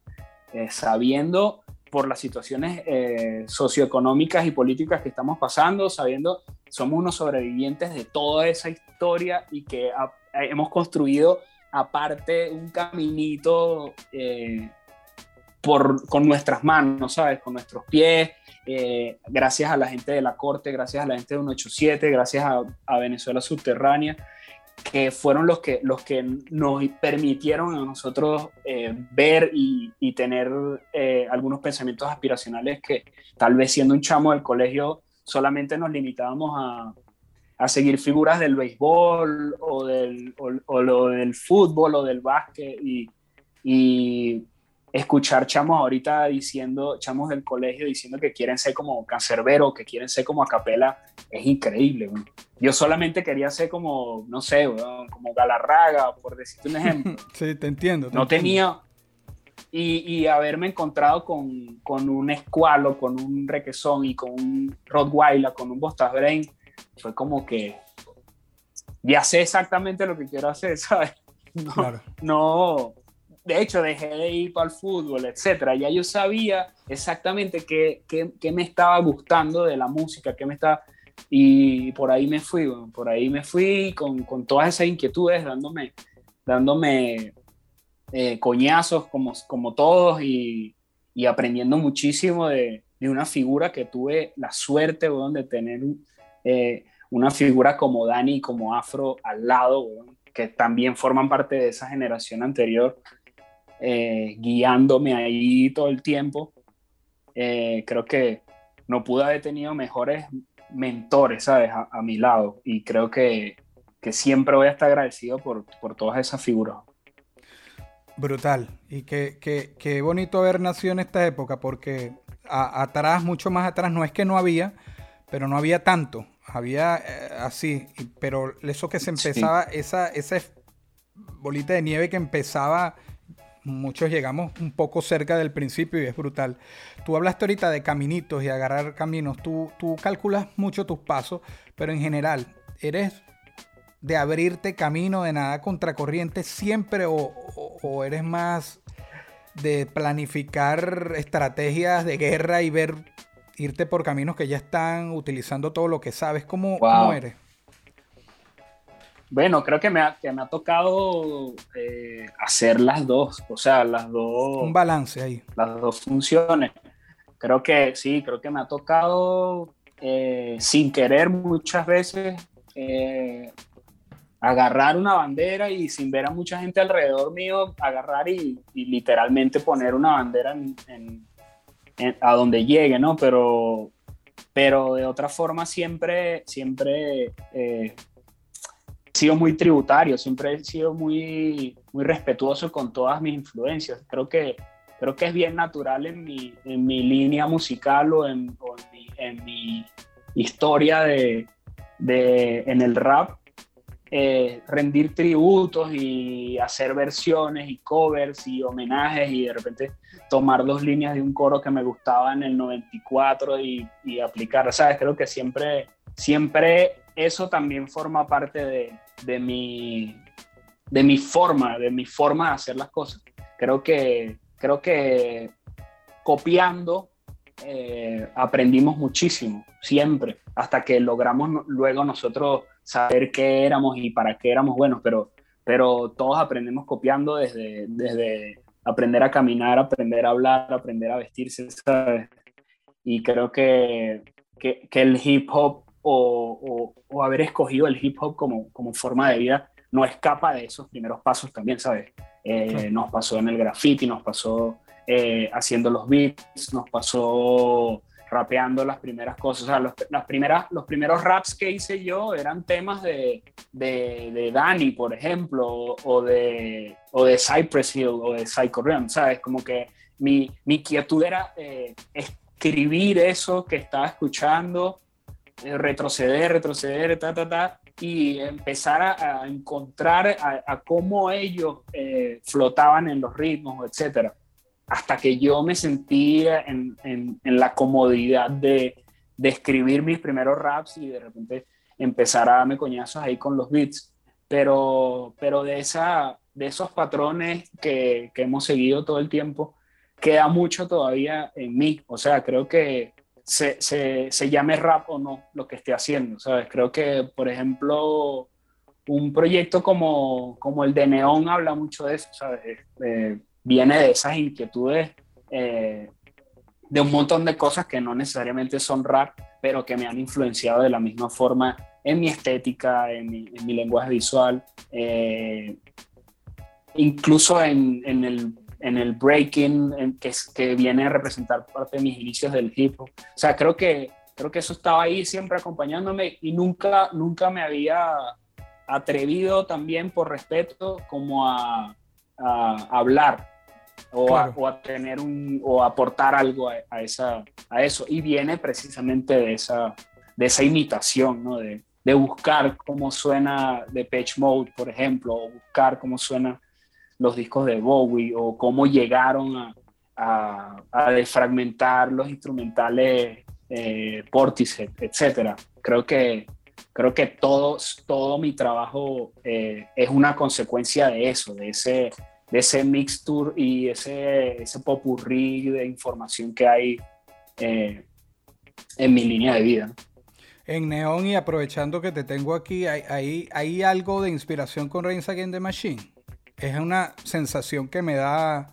B: eh, sabiendo por las situaciones eh, socioeconómicas y políticas que estamos pasando, sabiendo somos unos sobrevivientes de toda esa historia y que ha, hemos construido aparte un caminito eh, por, con nuestras manos, ¿sabes? Con nuestros pies, eh, gracias a la gente de la corte, gracias a la gente de 187, gracias a, a, Venezuela Subterránea, que fueron los que, los que nos permitieron a nosotros eh, ver y, y tener eh, algunos pensamientos aspiracionales que tal vez siendo un chamo del colegio solamente nos limitábamos a, a seguir figuras del béisbol o del, o, o lo del fútbol o del básquet y, y escuchar chamos ahorita diciendo, chamos del colegio diciendo que quieren ser como Cancerbero, que quieren ser como Acapela, es increíble. Güey. Yo solamente quería ser como, no sé, güey, como Galarraga, por decirte un ejemplo.
A: sí, te entiendo. Te
B: no
A: entiendo.
B: tenía... Y, y, haberme encontrado con, con, un escualo, con un requesón y con un Rottweiler, con un Bostas Brain, fue como que ya sé exactamente lo que quiero hacer, ¿sabes? No, claro. no de hecho, dejé de ir para el fútbol, etcétera. Ya yo sabía exactamente qué, qué, me estaba gustando de la música, qué me estaba. Y por ahí me fui, por ahí me fui con, con todas esas inquietudes, dándome, dándome eh, coñazos como, como todos y, y aprendiendo muchísimo de, de, una figura que tuve la suerte de tener eh, una figura como Dani, como Afro al lado, que también forman parte de esa generación anterior eh, guiándome ahí todo el tiempo. Eh, creo que no pude haber tenido mejores mentores, ¿sabes? A, a mi lado. Y creo que, que, siempre voy a estar agradecido por, por todas esas figuras.
A: Brutal. Y qué, qué, qué bonito haber nacido en esta época, porque a, atrás, mucho más atrás, no es que no había, pero no había tanto. Había eh, así, pero eso que se empezaba, sí. esa, esa bolita de nieve que empezaba muchos llegamos un poco cerca del principio y es brutal. Tú hablaste ahorita de caminitos y agarrar caminos. Tú, tú calculas mucho tus pasos, pero en general, ¿eres de abrirte camino, de nada contracorriente siempre o, o, o eres más de planificar estrategias de guerra y ver, irte por caminos que ya están utilizando todo lo que sabes? ¿Cómo, wow. ¿cómo eres?
B: Bueno, creo que me ha, que me ha tocado eh, hacer las dos, o sea, las dos...
A: Un balance ahí.
B: Las dos funciones. Creo que sí, creo que me ha tocado eh, sin querer muchas veces eh, agarrar una bandera y sin ver a mucha gente alrededor mío, agarrar y, y literalmente poner una bandera en, en, en, a donde llegue, ¿no? Pero, pero de otra forma siempre, siempre sido muy tributario, siempre he sido muy, muy respetuoso con todas mis influencias. Creo que, creo que es bien natural en mi, en mi línea musical o en, en mi, historia de, de en el rap eh, rendir tributos y hacer versiones y covers y homenajes y de repente tomar dos líneas de un coro que me gustaba en el 94 y, y aplicar, ¿sabes? Creo que siempre, siempre eso también forma parte de, de, mi, de mi forma, de mi forma de hacer las cosas. Creo que, creo que copiando eh, aprendimos muchísimo, siempre, hasta que logramos luego nosotros saber qué éramos y para qué éramos buenos, pero, pero todos aprendemos copiando desde, desde aprender a caminar, aprender a hablar, aprender a vestirse. Y creo que, que, que el hip hop o, o, haber escogido el hip hop como, como forma de vida no escapa de esos primeros pasos también, ¿sabes? Eh, nos pasó en el graffiti, nos pasó eh, haciendo los beats, nos pasó rapeando las primeras cosas. O sea, los, las primeras, los primeros raps que hice yo eran temas de, de, de Danny, por ejemplo, o, de, o de Cypress Hill o de Psycho Realm, ¿sabes? Como que mi, mi quietud era eh, escribir eso que estaba escuchando, retroceder, retroceder, ta, ta, ta, y empezar a, encontrar a, cómo ellos eh, flotaban en los ritmos, etcétera hasta que yo me sentía en, en, la comodidad de, de, escribir mis primeros raps y de repente empezar a darme coñazos ahí con los beats. Pero, pero de, esa, de esos patrones que, que hemos seguido todo el tiempo, queda mucho todavía en mí. O sea, creo que se, se, se, llame rap o no lo que esté haciendo, ¿sabes? Creo que, por ejemplo, un proyecto como, como el de Neón habla mucho de eso, ¿sabes? Eh, viene de esas inquietudes eh, de un montón de cosas que no necesariamente son rap, pero que me han influenciado de la misma forma en mi estética, en mi, en mi lenguaje visual, eh, incluso en, en, el, en el breaking, que, que viene a representar parte de mis inicios del hip hop. O sea, creo que, creo que eso estaba ahí siempre acompañándome y nunca, nunca me había atrevido también por respeto como a, a hablar o, a, tener un o aportar algo a, esa, a eso. Y viene precisamente de esa, de esa imitación, ¿no? de, de buscar cómo suena de Pitch Mode, por ejemplo, o buscar cómo suenan los discos de Bowie, o cómo llegaron a, a, desfragmentar los instrumentales eh, etc. Creo que, creo que todo, todo mi trabajo eh, es una consecuencia de eso, de ese de ese mixture y ese, ese popurrí de información que hay eh, en mi línea de vida.
A: En Neon y aprovechando que te tengo aquí, ¿hay, hay, algo de inspiración con Reigns Again the Machine? Es una sensación que me da,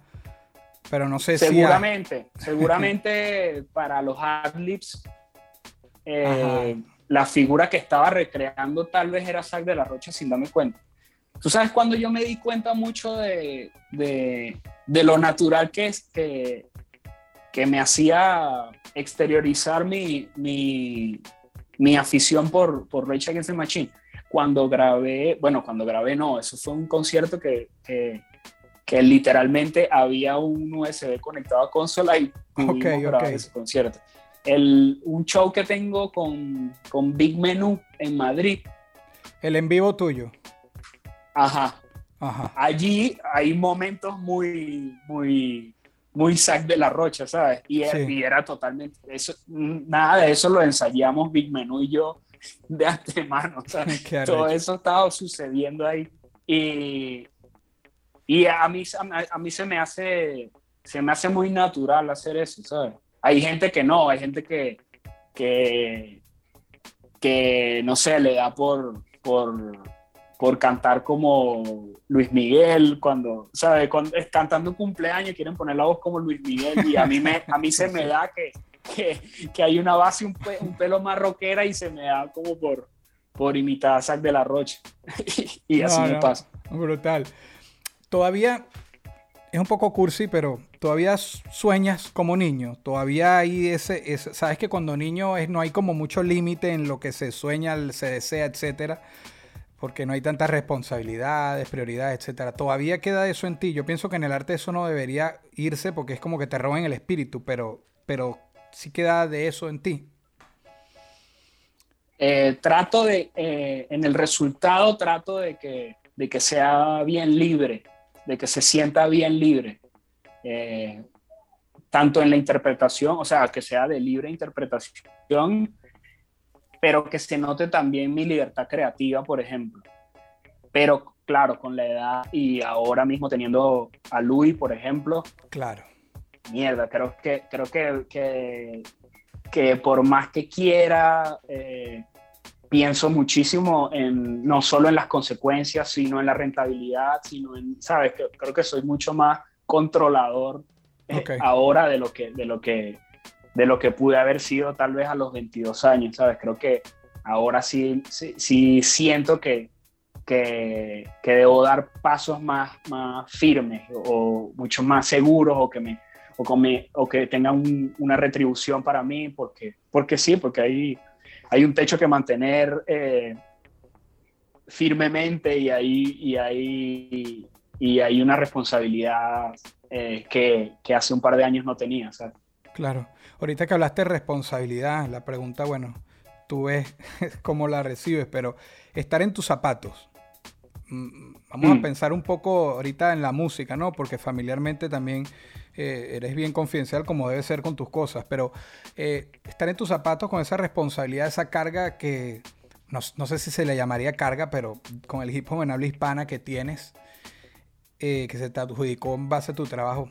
A: pero no sé
B: seguramente, si... Seguramente, seguramente para los adlibs, eh, la figura que estaba recreando tal vez era Zack de la Rocha sin darme cuenta. Tú sabes cuando yo me di cuenta mucho de, de, de lo natural que es que, que me hacía exteriorizar mi, mi, mi afición por, por Rage Against the Machine. Cuando grabé, bueno, cuando grabé no, eso fue un concierto que, que, que literalmente había un USB conectado a consola y pudimos grabar ese concierto. El, un show que tengo con, con Big Menu en Madrid.
A: El en vivo tuyo.
B: Ajá. Allí hay momentos muy, muy, muy sac de la rocha, ¿sabes? Y, era totalmente, eso, nada de eso lo ensayamos Big Menú y yo de antemano. Todo eso estaba sucediendo ahí. Y, y a, mí, a, mí se me hace, se me hace muy natural hacer eso, ¿sabes? Hay gente que no, hay gente que, que, que no sé, le da por, por por cantar como Luis Miguel, cuando, ¿sabes? Cuando cantando un cumpleaños quieren poner la voz como Luis Miguel y a mí, me, a mí se me da que, que, que hay una base un, un, pelo más rockera y se me da como por, por imitar a Zac de la Rocha. y así me pasa.
A: Brutal. Todavía es un poco cursi, pero todavía sueñas como niño. Todavía hay ese, ese sabes que cuando niño es, no hay como mucho límite en lo que se sueña, se desea, etcétera porque no hay tantas responsabilidades, prioridades, etcétera. Todavía queda eso en ti. Yo pienso que en el arte eso no debería irse porque es como que te roben el espíritu, pero, pero sí queda de eso en ti.
B: Eh, trato de, eh, en el resultado trato de que, de que sea bien libre, de que se sienta bien libre. Eh, tanto en la interpretación, o sea, que sea de libre interpretación, pero que se note también mi libertad creativa, por ejemplo. Pero claro, con la edad y ahora mismo teniendo a Luis, por ejemplo.
A: Claro.
B: Mierda, creo que, creo que, que, que por más que quiera, eh, pienso muchísimo en no solo en las consecuencias, sino en la rentabilidad, sino en, ¿sabes? Creo que soy mucho más controlador eh, ahora de lo que de lo que de lo que pude haber sido tal vez a los 22 años, ¿sabes? Creo que ahora sí, sí, siento que, que, que, debo dar pasos más, más firmes o, mucho más seguros o que me o, que tengan una retribución para mí porque, porque sí, porque hay, hay un techo que mantener eh, firmemente y hay, y, y hay una responsabilidad eh, que, que, hace un par de años no tenía.
A: Claro. Ahorita que hablaste de responsabilidad, la pregunta, bueno, tú ves cómo la recibes, pero estar en tus zapatos. Mm, vamos a mm. pensar un poco ahorita en la música, ¿no? Porque familiarmente también eh, eres bien confidencial como debe ser con tus cosas, pero eh, estar en tus zapatos con esa responsabilidad, esa carga que, no, no, sé si se le llamaría carga, pero con el hip hop en habla hispana que tienes, eh, que se te adjudicó en base a tu trabajo,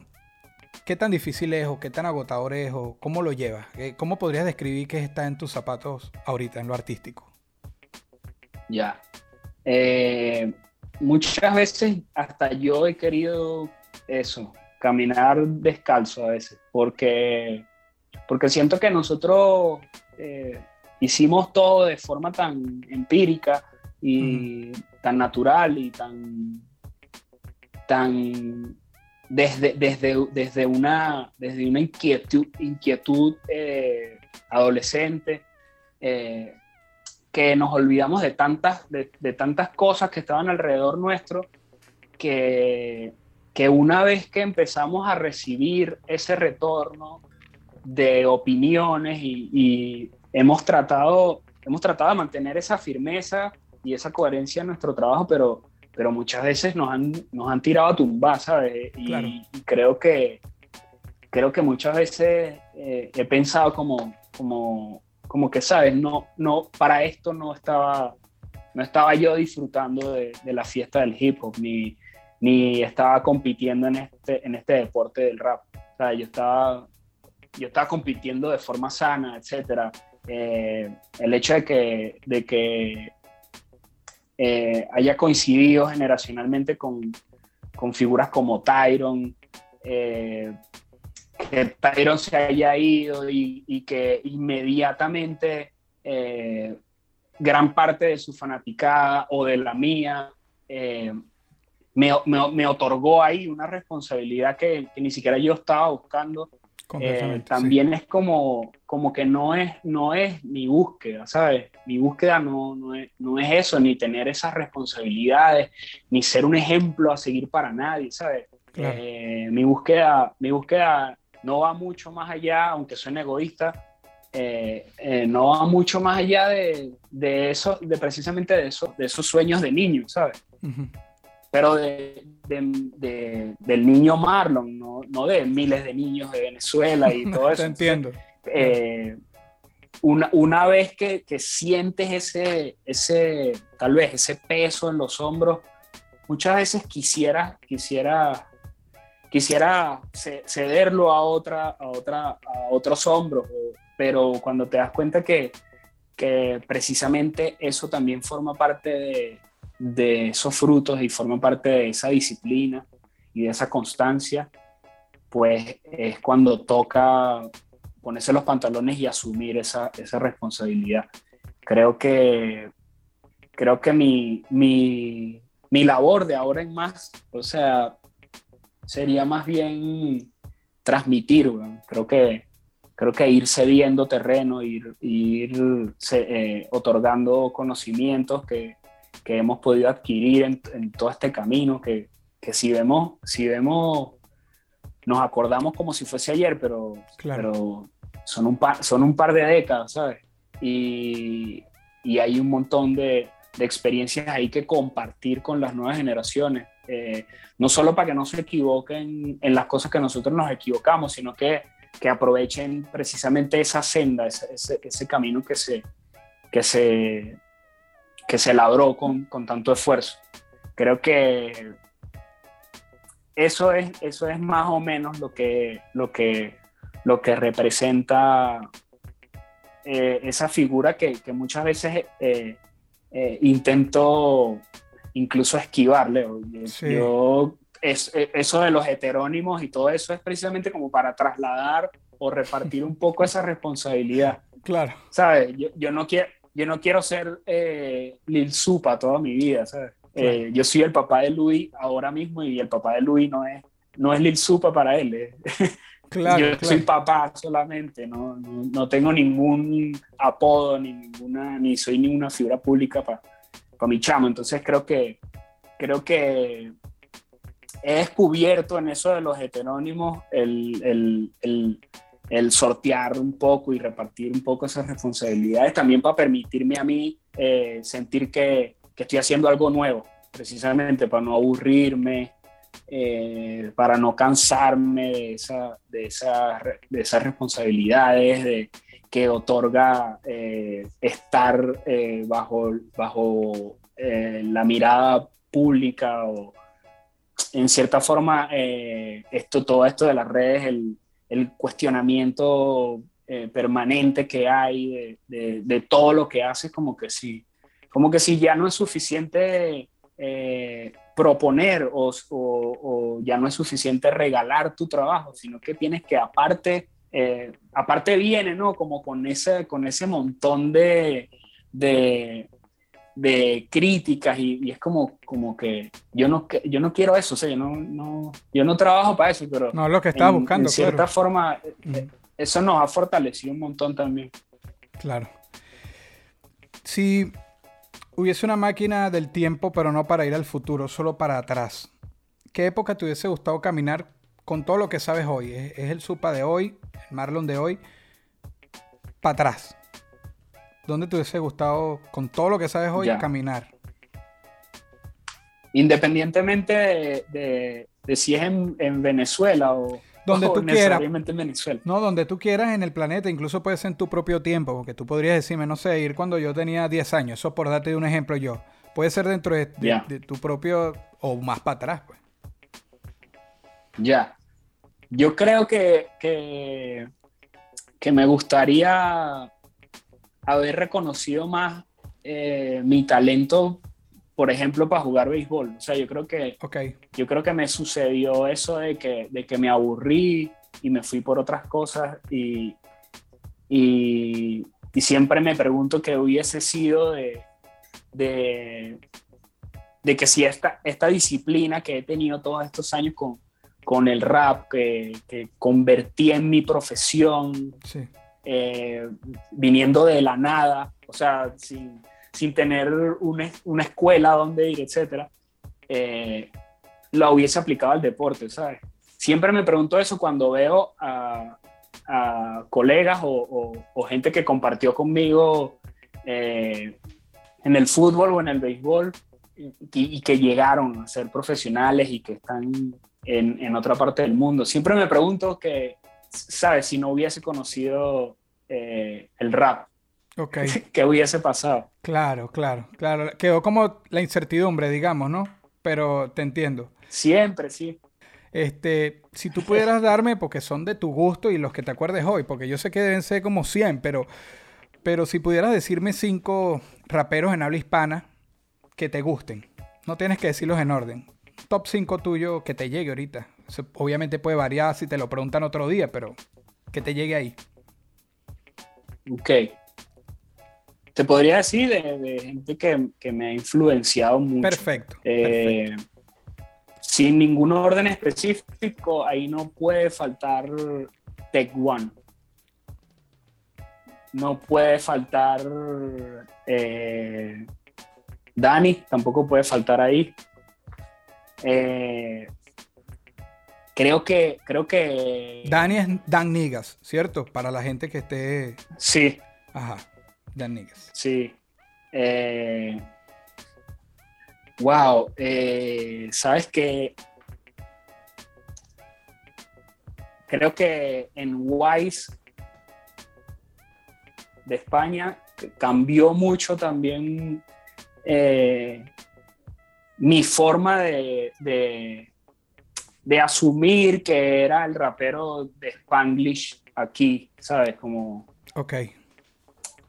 A: ¿qué tan difícil es o qué tan agotador es o cómo lo llevas? Eh, ¿Cómo podrías describir que está en tus zapatos ahorita, en lo artístico?
B: Ya. Eh, muchas veces hasta yo he querido eso, caminar descalzo a veces, porque, porque siento que nosotros hicimos todo de forma tan empírica y tan natural y tan tan desde, desde, desde, una, desde una inquietud, inquietud eh, adolescente, eh, que nos olvidamos de tantas, de, tantas cosas que estaban alrededor nuestro, que, que una vez que empezamos a recibir ese retorno de opiniones y, y hemos, tratado, hemos tratado de mantener esa firmeza y esa coherencia en nuestro trabajo, pero pero muchas veces nos han, nos han tirado a tumbar, ¿sabes? Y, creo que creo que muchas veces eh, he pensado como, como, como que, ¿sabes? No, no, para esto no estaba, no estaba yo disfrutando de, la fiesta del hip hop, ni, ni estaba compitiendo en este, en este deporte del rap. O sea, yo estaba, yo estaba compitiendo de forma sana, etc. Eh, el hecho de que, de que eh, haya coincidido generacionalmente con, con figuras como Tyron, eh, que Tyron se haya ido y, que inmediatamente eh, gran parte de su fanaticada o de la mía me, me, otorgó ahí una responsabilidad que, que, ni siquiera yo estaba buscando eh, también es como, como que no es, no es mi búsqueda, ¿sabes? Mi búsqueda no, no, es, no es eso, ni tener esas responsabilidades, ni ser un ejemplo a seguir para nadie, ¿sabes? Eh, mi, búsqueda, mi búsqueda no va mucho más allá, aunque suene egoísta, eh, no va mucho más allá de, de, eso, de precisamente de, eso, de esos sueños de niño, ¿sabes? pero de, del niño Marlon, no, no, de miles de niños de Venezuela y todo eso.
A: Te entiendo.
B: Eh, una, una, vez que, que, sientes ese, ese, tal vez ese peso en los hombros, muchas veces quisiera, quisiera, quisiera cederlo a, otra, a, otra, a otros hombros, pero cuando te das cuenta que, que precisamente eso también forma parte de, de esos frutos y forma parte de esa disciplina y de esa constancia, pues es cuando toca ponerse los pantalones y asumir esa, esa responsabilidad. Creo que, creo que mi, mi, mi, labor de ahora en más, o sea, sería más bien transmitir, creo que creo que ir cediendo terreno, ir, ir eh, otorgando conocimientos que, que hemos podido adquirir en, todo este camino, que, que, si, vemos, si vemos, nos acordamos como si fuese ayer, pero, pero son, un par, son un par de décadas, ¿sabes? Y, y hay un montón de, de, experiencias ahí que compartir con las nuevas generaciones. Eh, no solo para que no se equivoquen en las cosas que nosotros nos equivocamos, sino que, que aprovechen precisamente esa senda, ese, camino que se, que se, que se labró con, con tanto esfuerzo. Creo que eso es, eso es más o menos lo que, lo que, lo que representa eh, esa figura que, que muchas veces eh, eh, intento incluso esquivarle.
A: Sí.
B: Yo, es, eso de los heterónimos y todo eso es precisamente como para trasladar o repartir un poco esa responsabilidad.
A: Claro.
B: ¿Sabes? Yo, yo no quiero yo no quiero ser eh, Lil Supa toda mi vida, ¿sabes?
A: Claro.
B: Eh, yo soy el papá de Luis ahora mismo y el papá de Luis no es, no es Lil Supa para él. eh.
A: Claro,
B: yo
A: claro.
B: soy papá solamente, no, no, no tengo ningún apodo, ni, ninguna, ni soy ninguna figura pública para pa mi chamo. Entonces creo que, creo que he descubierto en eso de los heterónimos el, el, el, el sortear un poco y repartir un poco esas responsabilidades también para permitirme a mí eh, sentir que, que, estoy haciendo algo nuevo, precisamente para no aburrirme, eh, para no cansarme de, esa, de, esa, de esas responsabilidades de, que otorga eh, estar eh, bajo, bajo eh, la mirada pública o en cierta forma esto, todo esto de las redes, el, cuestionamiento permanente que hay de, todo lo que haces, como que si, como que si ya no es suficiente proponer o, ya no es suficiente regalar tu trabajo, sino que tienes que aparte, eh, aparte viene, ¿no? Como con ese, con ese montón de, de, de críticas y, y, es como, como que yo no, yo no quiero eso, o sea, yo no, no, yo no trabajo para eso, pero
A: no lo que estaba buscando.
B: En cierta
A: claro.
B: forma, mm. eso nos ha fortalecido un montón también.
A: Claro. Si hubiese una máquina del tiempo, pero no para ir al futuro, solo para atrás, ¿qué época te hubiese gustado caminar con todo lo que sabes hoy? Es, es el Supa de hoy, el Marlon de hoy, para atrás. ¿Dónde te hubiese gustado, con todo lo que sabes hoy, ya. caminar?
B: Independientemente de, de, de si es en, en, Venezuela o,
A: donde tú quieras.
B: en Venezuela.
A: No, donde tú quieras en el planeta, incluso puede ser en tu propio tiempo, porque tú podrías decirme, no sé, ir cuando yo tenía 10 años, eso por darte un ejemplo yo. Puede ser dentro de, de,
B: yeah.
A: de tu propio, o más para atrás, pues.
B: Ya. Yo creo que, que, que me gustaría haber reconocido más eh, mi talento, por ejemplo, para jugar béisbol. O sea, yo creo que,
A: okay.
B: yo creo que me sucedió eso de que, de que me aburrí y me fui por otras cosas y, y, y siempre me pregunto qué hubiese sido de, de, de que si esta, esta disciplina que he tenido todos estos años con, con el rap, que, que convertí en mi profesión,
A: sí.
B: Eh, viniendo de la nada, o sea, sin, sin tener una, una, escuela donde ir, etcétera, eh, la hubiese aplicado al deporte, ¿sabes? Siempre me pregunto eso cuando veo a, a colegas o, o, o, gente que compartió conmigo eh, en el fútbol o en el béisbol y, y, que llegaron a ser profesionales y que están en, en otra parte del mundo. Siempre me pregunto que, ¿sabes? Si no hubiese conocido eh, el rap,
A: okay.
B: ¿qué hubiese pasado?
A: Claro, claro, claro. Quedó como la incertidumbre, digamos, ¿no? Pero te entiendo.
B: Siempre, sí.
A: Este, si tú pudieras darme, porque son de tu gusto y los que te acuerdes hoy, porque yo sé que deben ser como 100, pero, pero si pudieras decirme cinco raperos en habla hispana que te gusten, no tienes que decirlos en orden. Top 5 tuyo que te llegue ahorita. Eso obviamente puede variar si te lo preguntan otro día, pero que te llegue ahí.
B: Ok. Te podría decir de, de gente que, que, me ha influenciado mucho.
A: Perfecto.
B: Eh,
A: perfecto.
B: Sin ningún orden específico, ahí no puede faltar Tech One. No puede faltar eh, Dani, tampoco puede faltar ahí. Eh, creo que creo que
A: Dani es Dan Nigas, ¿cierto? Para la gente que esté
B: sí.
A: Ajá Dan Nigas.
B: Sí. Eh, wow, eh, sabes que creo que en Wise de España cambió mucho también eh, mi forma de, de, de, asumir que era el rapero de Spanglish aquí, ¿sabes? Como...
A: Ok.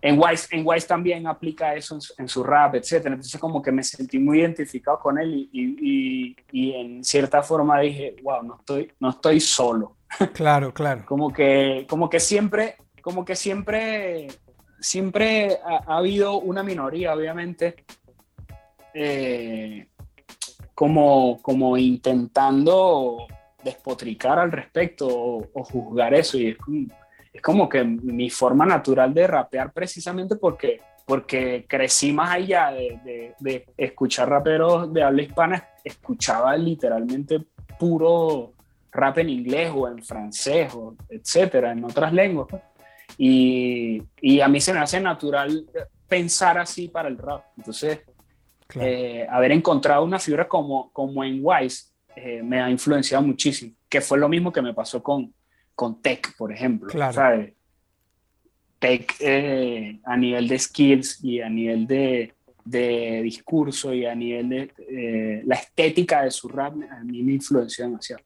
B: En Wise, en Wise también aplica eso en su, rap, etc. Entonces como que me sentí muy identificado con él y, y, y, en cierta forma dije, wow, no estoy, no estoy solo.
A: Claro, claro.
B: como que, como que siempre, como que siempre, siempre ha, ha habido una minoría, obviamente, eh, como, como intentando despotricar al respecto o, o juzgar eso y es como, es como que mi forma natural de rapear precisamente porque, porque crecí más allá de, de, de escuchar raperos de habla hispana, escuchaba literalmente puro rap en inglés o en francés o etcétera, en otras lenguas. Y, y, a mí se me hace natural pensar así para el rap. Entonces, claro. eh, haber encontrado una figura como, como en Wise eh, me ha influenciado muchísimo, que fue lo mismo que me pasó con, con Tech, por ejemplo.
A: Claro.
B: ¿sabes? Tech eh, a nivel de skills y a nivel de, de discurso y a nivel de eh, la estética de su rap, a mí me influenció demasiado.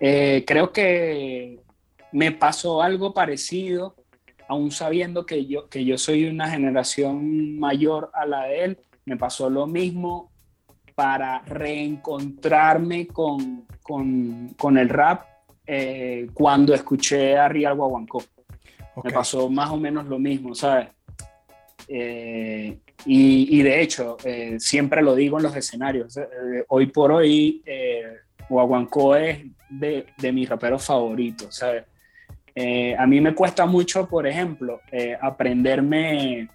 B: Eh, creo que me pasó algo parecido, aún sabiendo que yo, que yo soy una generación mayor a la de él, me pasó lo mismo para reencontrarme con, con, con el rap eh, cuando escuché a Real Guaguancó. Okay. Me pasó más o menos lo mismo, ¿sabes? Eh, y, y, de hecho, eh, siempre lo digo en los escenarios, hoy por hoy Guaguancó es de, de mis raperos favoritos, ¿sabes? A mí me cuesta mucho, por ejemplo, aprenderme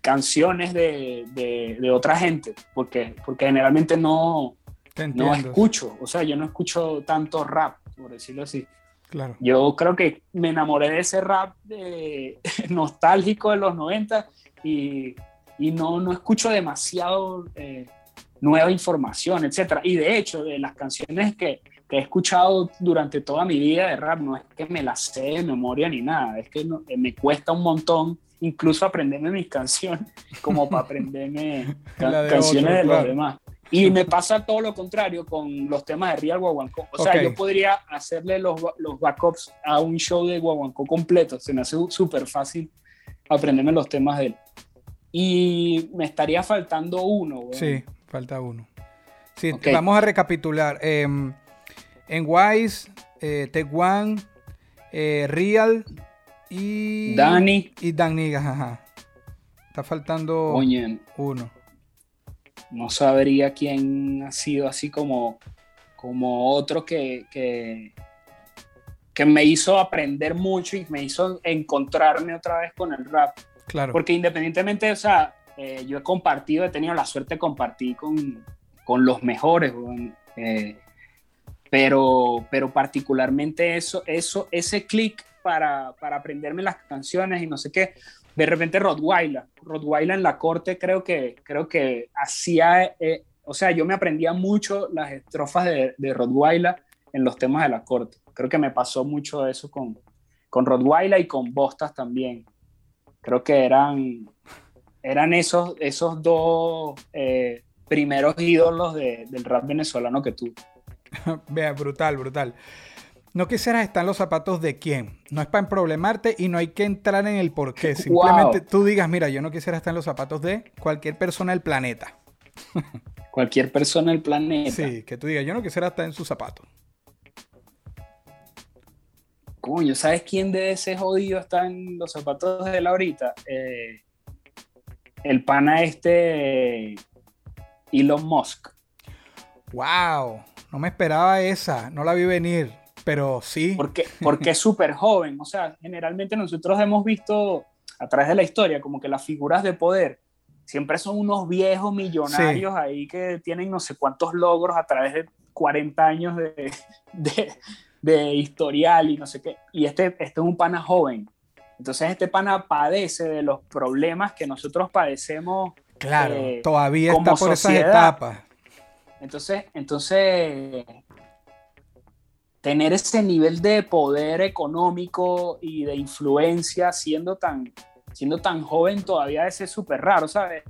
B: canciones de, de, de, otra gente, porque, porque generalmente no, no escucho, o sea, yo no escucho tanto rap, por decirlo así.
A: Claro.
B: Yo creo que me enamoré de ese rap de, nostálgico de los 90 y, y no, no escucho demasiado eh, nueva información, etcétera. Y de hecho, de las canciones que, que, he escuchado durante toda mi vida de rap, no es que me las sé de memoria ni nada, es que no, me cuesta un montón incluso aprenderme mis canciones, como para aprenderme can de canciones otro, de claro. los demás. Y me pasa todo lo contrario con los temas de Real Guaguancó. O sea, okay. yo podría hacerle los, los backups a un show de Guaguancó completo. Se me hace súper fácil aprenderme los temas de él. Y me estaría faltando uno.
A: Sí, falta uno. Sí, okay. vamos a recapitular. Eh, en Wise, eh, Tech One, eh, Real y.
B: Dani.
A: Y Dani, ajá. Está faltando
B: Oye,
A: uno.
B: No sabría quién ha sido así como, como otro que, que, que me hizo aprender mucho y me hizo encontrarme otra vez con el rap.
A: Claro.
B: Porque independientemente, o sea, eh, yo he compartido, he tenido la suerte de compartir con, con los mejores, eh, pero, pero particularmente eso, eso, ese clic para, para aprenderme las canciones y no sé qué, de repente Rottweiler, Rottweiler en la corte creo que, creo que hacía, eh, o sea, yo me aprendía mucho las estrofas de, de Rottweiler en los temas de la corte. Creo que me pasó mucho eso con, con Rottweiler y con Bostas también. Creo que eran, eran esos, esos dos eh, primeros ídolos de, del rap venezolano que tuve.
A: Vea, brutal, brutal. No quisieras estar en los zapatos de quién. No es para problemarte y no hay que entrar en el por qué. Simplemente wow. tú digas, mira, yo no quisiera estar en los zapatos de cualquier persona del planeta.
B: cualquier persona del planeta.
A: Sí, que tú digas, yo no quisiera estar en sus zapatos.
B: Coño, ¿sabes quién de ese jodido está en los zapatos de él ahorita? Eh, el pana este Elon Musk.
A: Wow, no me esperaba esa, no la vi venir, pero sí.
B: Porque, porque es súper joven, o sea, generalmente nosotros hemos visto a través de la historia como que las figuras de poder siempre son unos viejos millonarios sí. ahí que tienen no sé cuántos logros a través de 40 años de, de, de historial y no sé qué. Y este, este es un pana joven. Entonces este pana padece de los problemas que nosotros padecemos.
A: Claro,
B: eh,
A: todavía está por esas
B: sociedad.
A: etapas.
B: Entonces, entonces, tener ese nivel de poder económico y de influencia siendo tan, siendo tan joven todavía es súper raro, ¿sabes?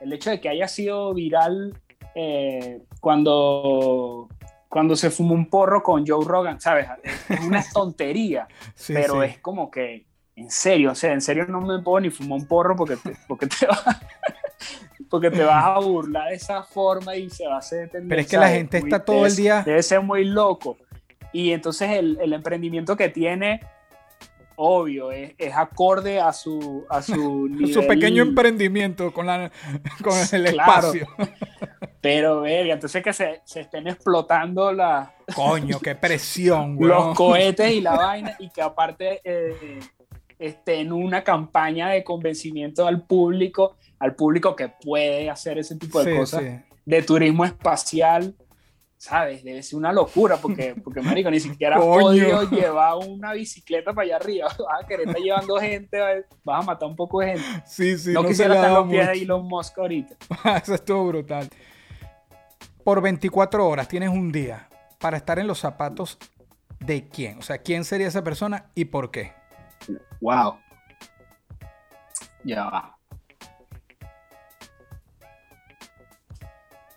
B: El hecho de que haya sido viral eh, cuando, cuando se fumó un porro con Joe Rogan, ¿sabes? Es una tontería,
A: Sí,
B: pero
A: sí.
B: es como que, en serio, o sea, en serio no me puedo ni fumar un porro porque te, porque te vas... Porque te vas a burlar de esa forma y se va a hacer
A: Pero es que la gente está todo el día-
B: Debe ser muy loco. Y entonces el, el emprendimiento que tiene, obvio, es, es acorde a su, a su nivel.
A: Su pequeño emprendimiento con, la, con el
B: Claro.
A: espacio.
B: Pero, verga, entonces que se, se estén explotando la-
A: Coño, qué presión, weón.
B: los cohetes y la vaina, y que aparte eh, esté en una campaña de convencimiento al público, al público que puede hacer ese tipo de
A: Sí,
B: cosas,
A: sí.
B: de turismo espacial. ¿Sabes? Debe ser una locura porque, porque marico, ni siquiera podido llevar una bicicleta para allá arriba. Vas a querer estar llevando gente, vas a matar un poco de gente.
A: Sí, sí,
B: no,
A: no,
B: quisiera estar los pies de
A: mucho.
B: Elon Musk ahorita.
A: Eso estuvo brutal. Por 24 horas tienes un día para estar en los zapatos de quién. O sea, quién sería esa persona y por qué.
B: Wow. Ya va.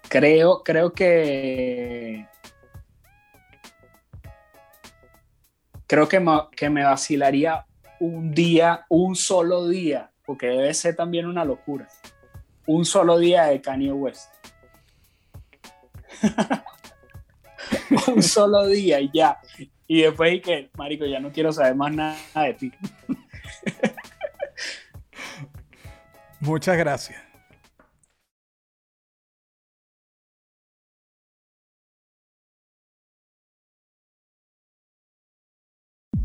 B: Creo, creo que. Creo que me, que me vacilaría un día, un solo día, porque debe ser también una locura. Un solo día de Kanye West. un solo día y ya. Y después y marico, ya no quiero saber más nada de ti.
A: Muchas gracias.